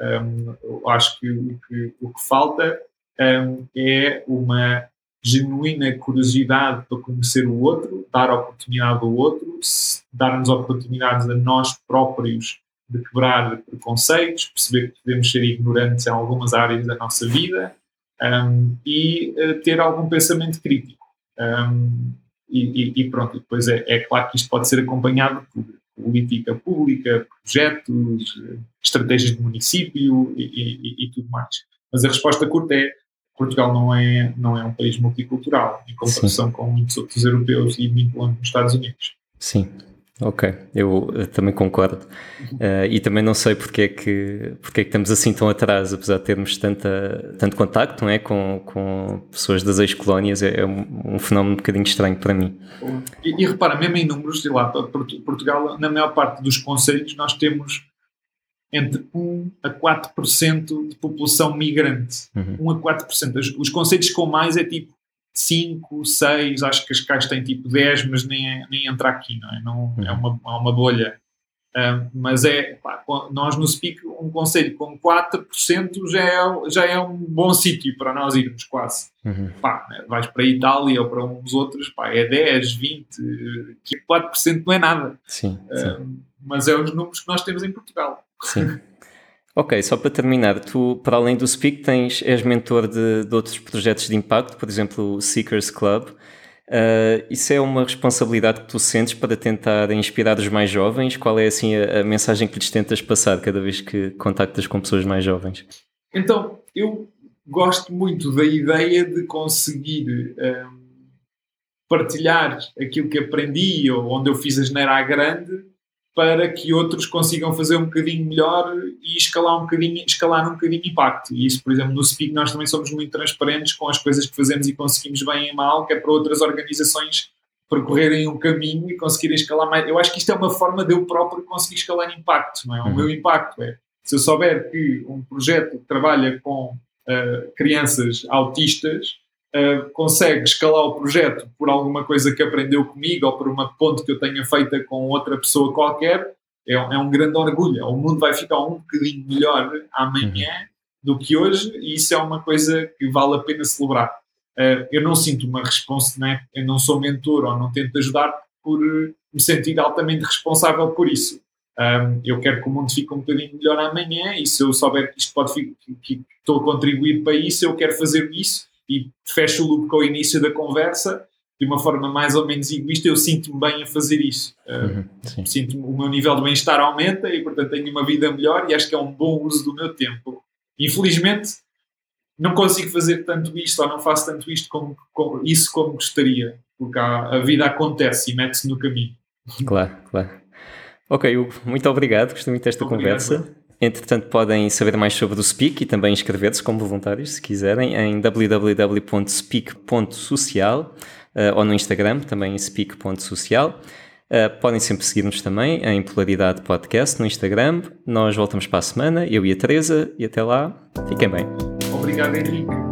Um, acho que o que, o que falta um, é uma genuína curiosidade para conhecer o outro, dar oportunidade ao outro, dar-nos oportunidades a nós próprios de quebrar preconceitos, perceber que podemos ser ignorantes em algumas áreas da nossa vida um, e uh, ter algum pensamento crítico. Um, e, e, pronto, depois é, é, claro que isto pode ser acompanhado por política pública, projetos, estratégias de município e, e, e, tudo mais. Mas a resposta curta é Portugal não é, não é um país multicultural em comparação Sim. com muitos outros europeus e muito longe dos Estados Unidos. Sim, Ok, eu, eu também concordo. Uh, e também não sei porque é, que, porque é que estamos assim tão atrás, apesar de termos tanta, tanto contacto não é? com, com pessoas das ex-colónias, é, é um, um, fenómeno um bocadinho estranho para mim. E, e repara, mesmo em números, de lá, Portugal, na maior parte dos conselhos, nós temos entre 1 a 4% de população migrante. Uhum. 1 a 4%. Os, os conselhos com mais é tipo 5, 6, acho que as caixas têm tipo 10, mas nem, é, nem entra aqui, não é? Não, é, uma, é uma bolha. Um, mas é, pá, nós no Speak, um conselho com 4% já é, já é um bom sítio para nós irmos, quase. Uhum. Pá, né? vais para a Itália ou para uns outros, pá, é 10, 20, 4% não é nada. Sim, sim. mas é os números que nós temos em Portugal. Sim. Ok, só para terminar, tu, para além do Speak, tens, és mentor de, de outros projetos de impacto, por exemplo, o Seekers Club. Uh, isso é uma responsabilidade que tu sentes para tentar inspirar os mais jovens? Qual é assim a, a, mensagem que lhes tentas passar cada vez que contactas com pessoas mais jovens? Então, eu gosto muito da ideia de conseguir um, partilhar aquilo que aprendi ou onde eu fiz a geneira à grande para que outros consigam fazer um bocadinho melhor e escalar um bocadinho, escalar um bocadinho impacto. E isso, por exemplo, no Speak nós também somos muito transparentes com as coisas que fazemos e conseguimos bem e mal, que é para outras organizações percorrerem um caminho e conseguirem escalar mais. Eu acho que isto é uma forma de eu próprio conseguir escalar impacto, não é? O uhum. meu impacto é, se eu souber que um projeto trabalha com uh, crianças autistas, uh, consegue escalar o projeto por alguma coisa que aprendeu comigo ou por uma ponte que eu tenha feita com outra pessoa qualquer, é, é um grande orgulho. O mundo vai ficar um bocadinho melhor amanhã uhum. do que hoje e isso é uma coisa que vale a pena celebrar. Uh, eu não sinto uma resposta, né? eu não sou mentor ou não tento ajudar por me sentir altamente responsável por isso. Um, eu quero que o mundo fique um bocadinho melhor amanhã e se eu souber que isto pode que, que estou a contribuir para isso, eu quero fazer isso e fecho o loop com o início da conversa de uma forma mais ou menos egoísta, eu sinto-me bem a fazer isso. Uh, uhum, sinto o meu nível de bem-estar aumenta e, portanto, tenho uma vida melhor e acho que é um bom uso do meu tempo. Infelizmente, não consigo fazer tanto isto ou não faço tanto isto como, como isso como gostaria, porque a, a vida acontece e mete-se no caminho. Claro, claro. Ok, Hugo, muito obrigado, gostei muito desta obrigado, conversa. Entretanto, podem saber mais sobre o Speak e também inscrever-se como voluntários, se quiserem, em www.speak.social eh, ou no Instagram, também speak.social. Uh, podem sempre seguir-nos também em Polaridade Podcast no Instagram. Nós voltamos para a semana, eu e a Teresa, e até lá, fiquem bem. Obrigado, Henrique.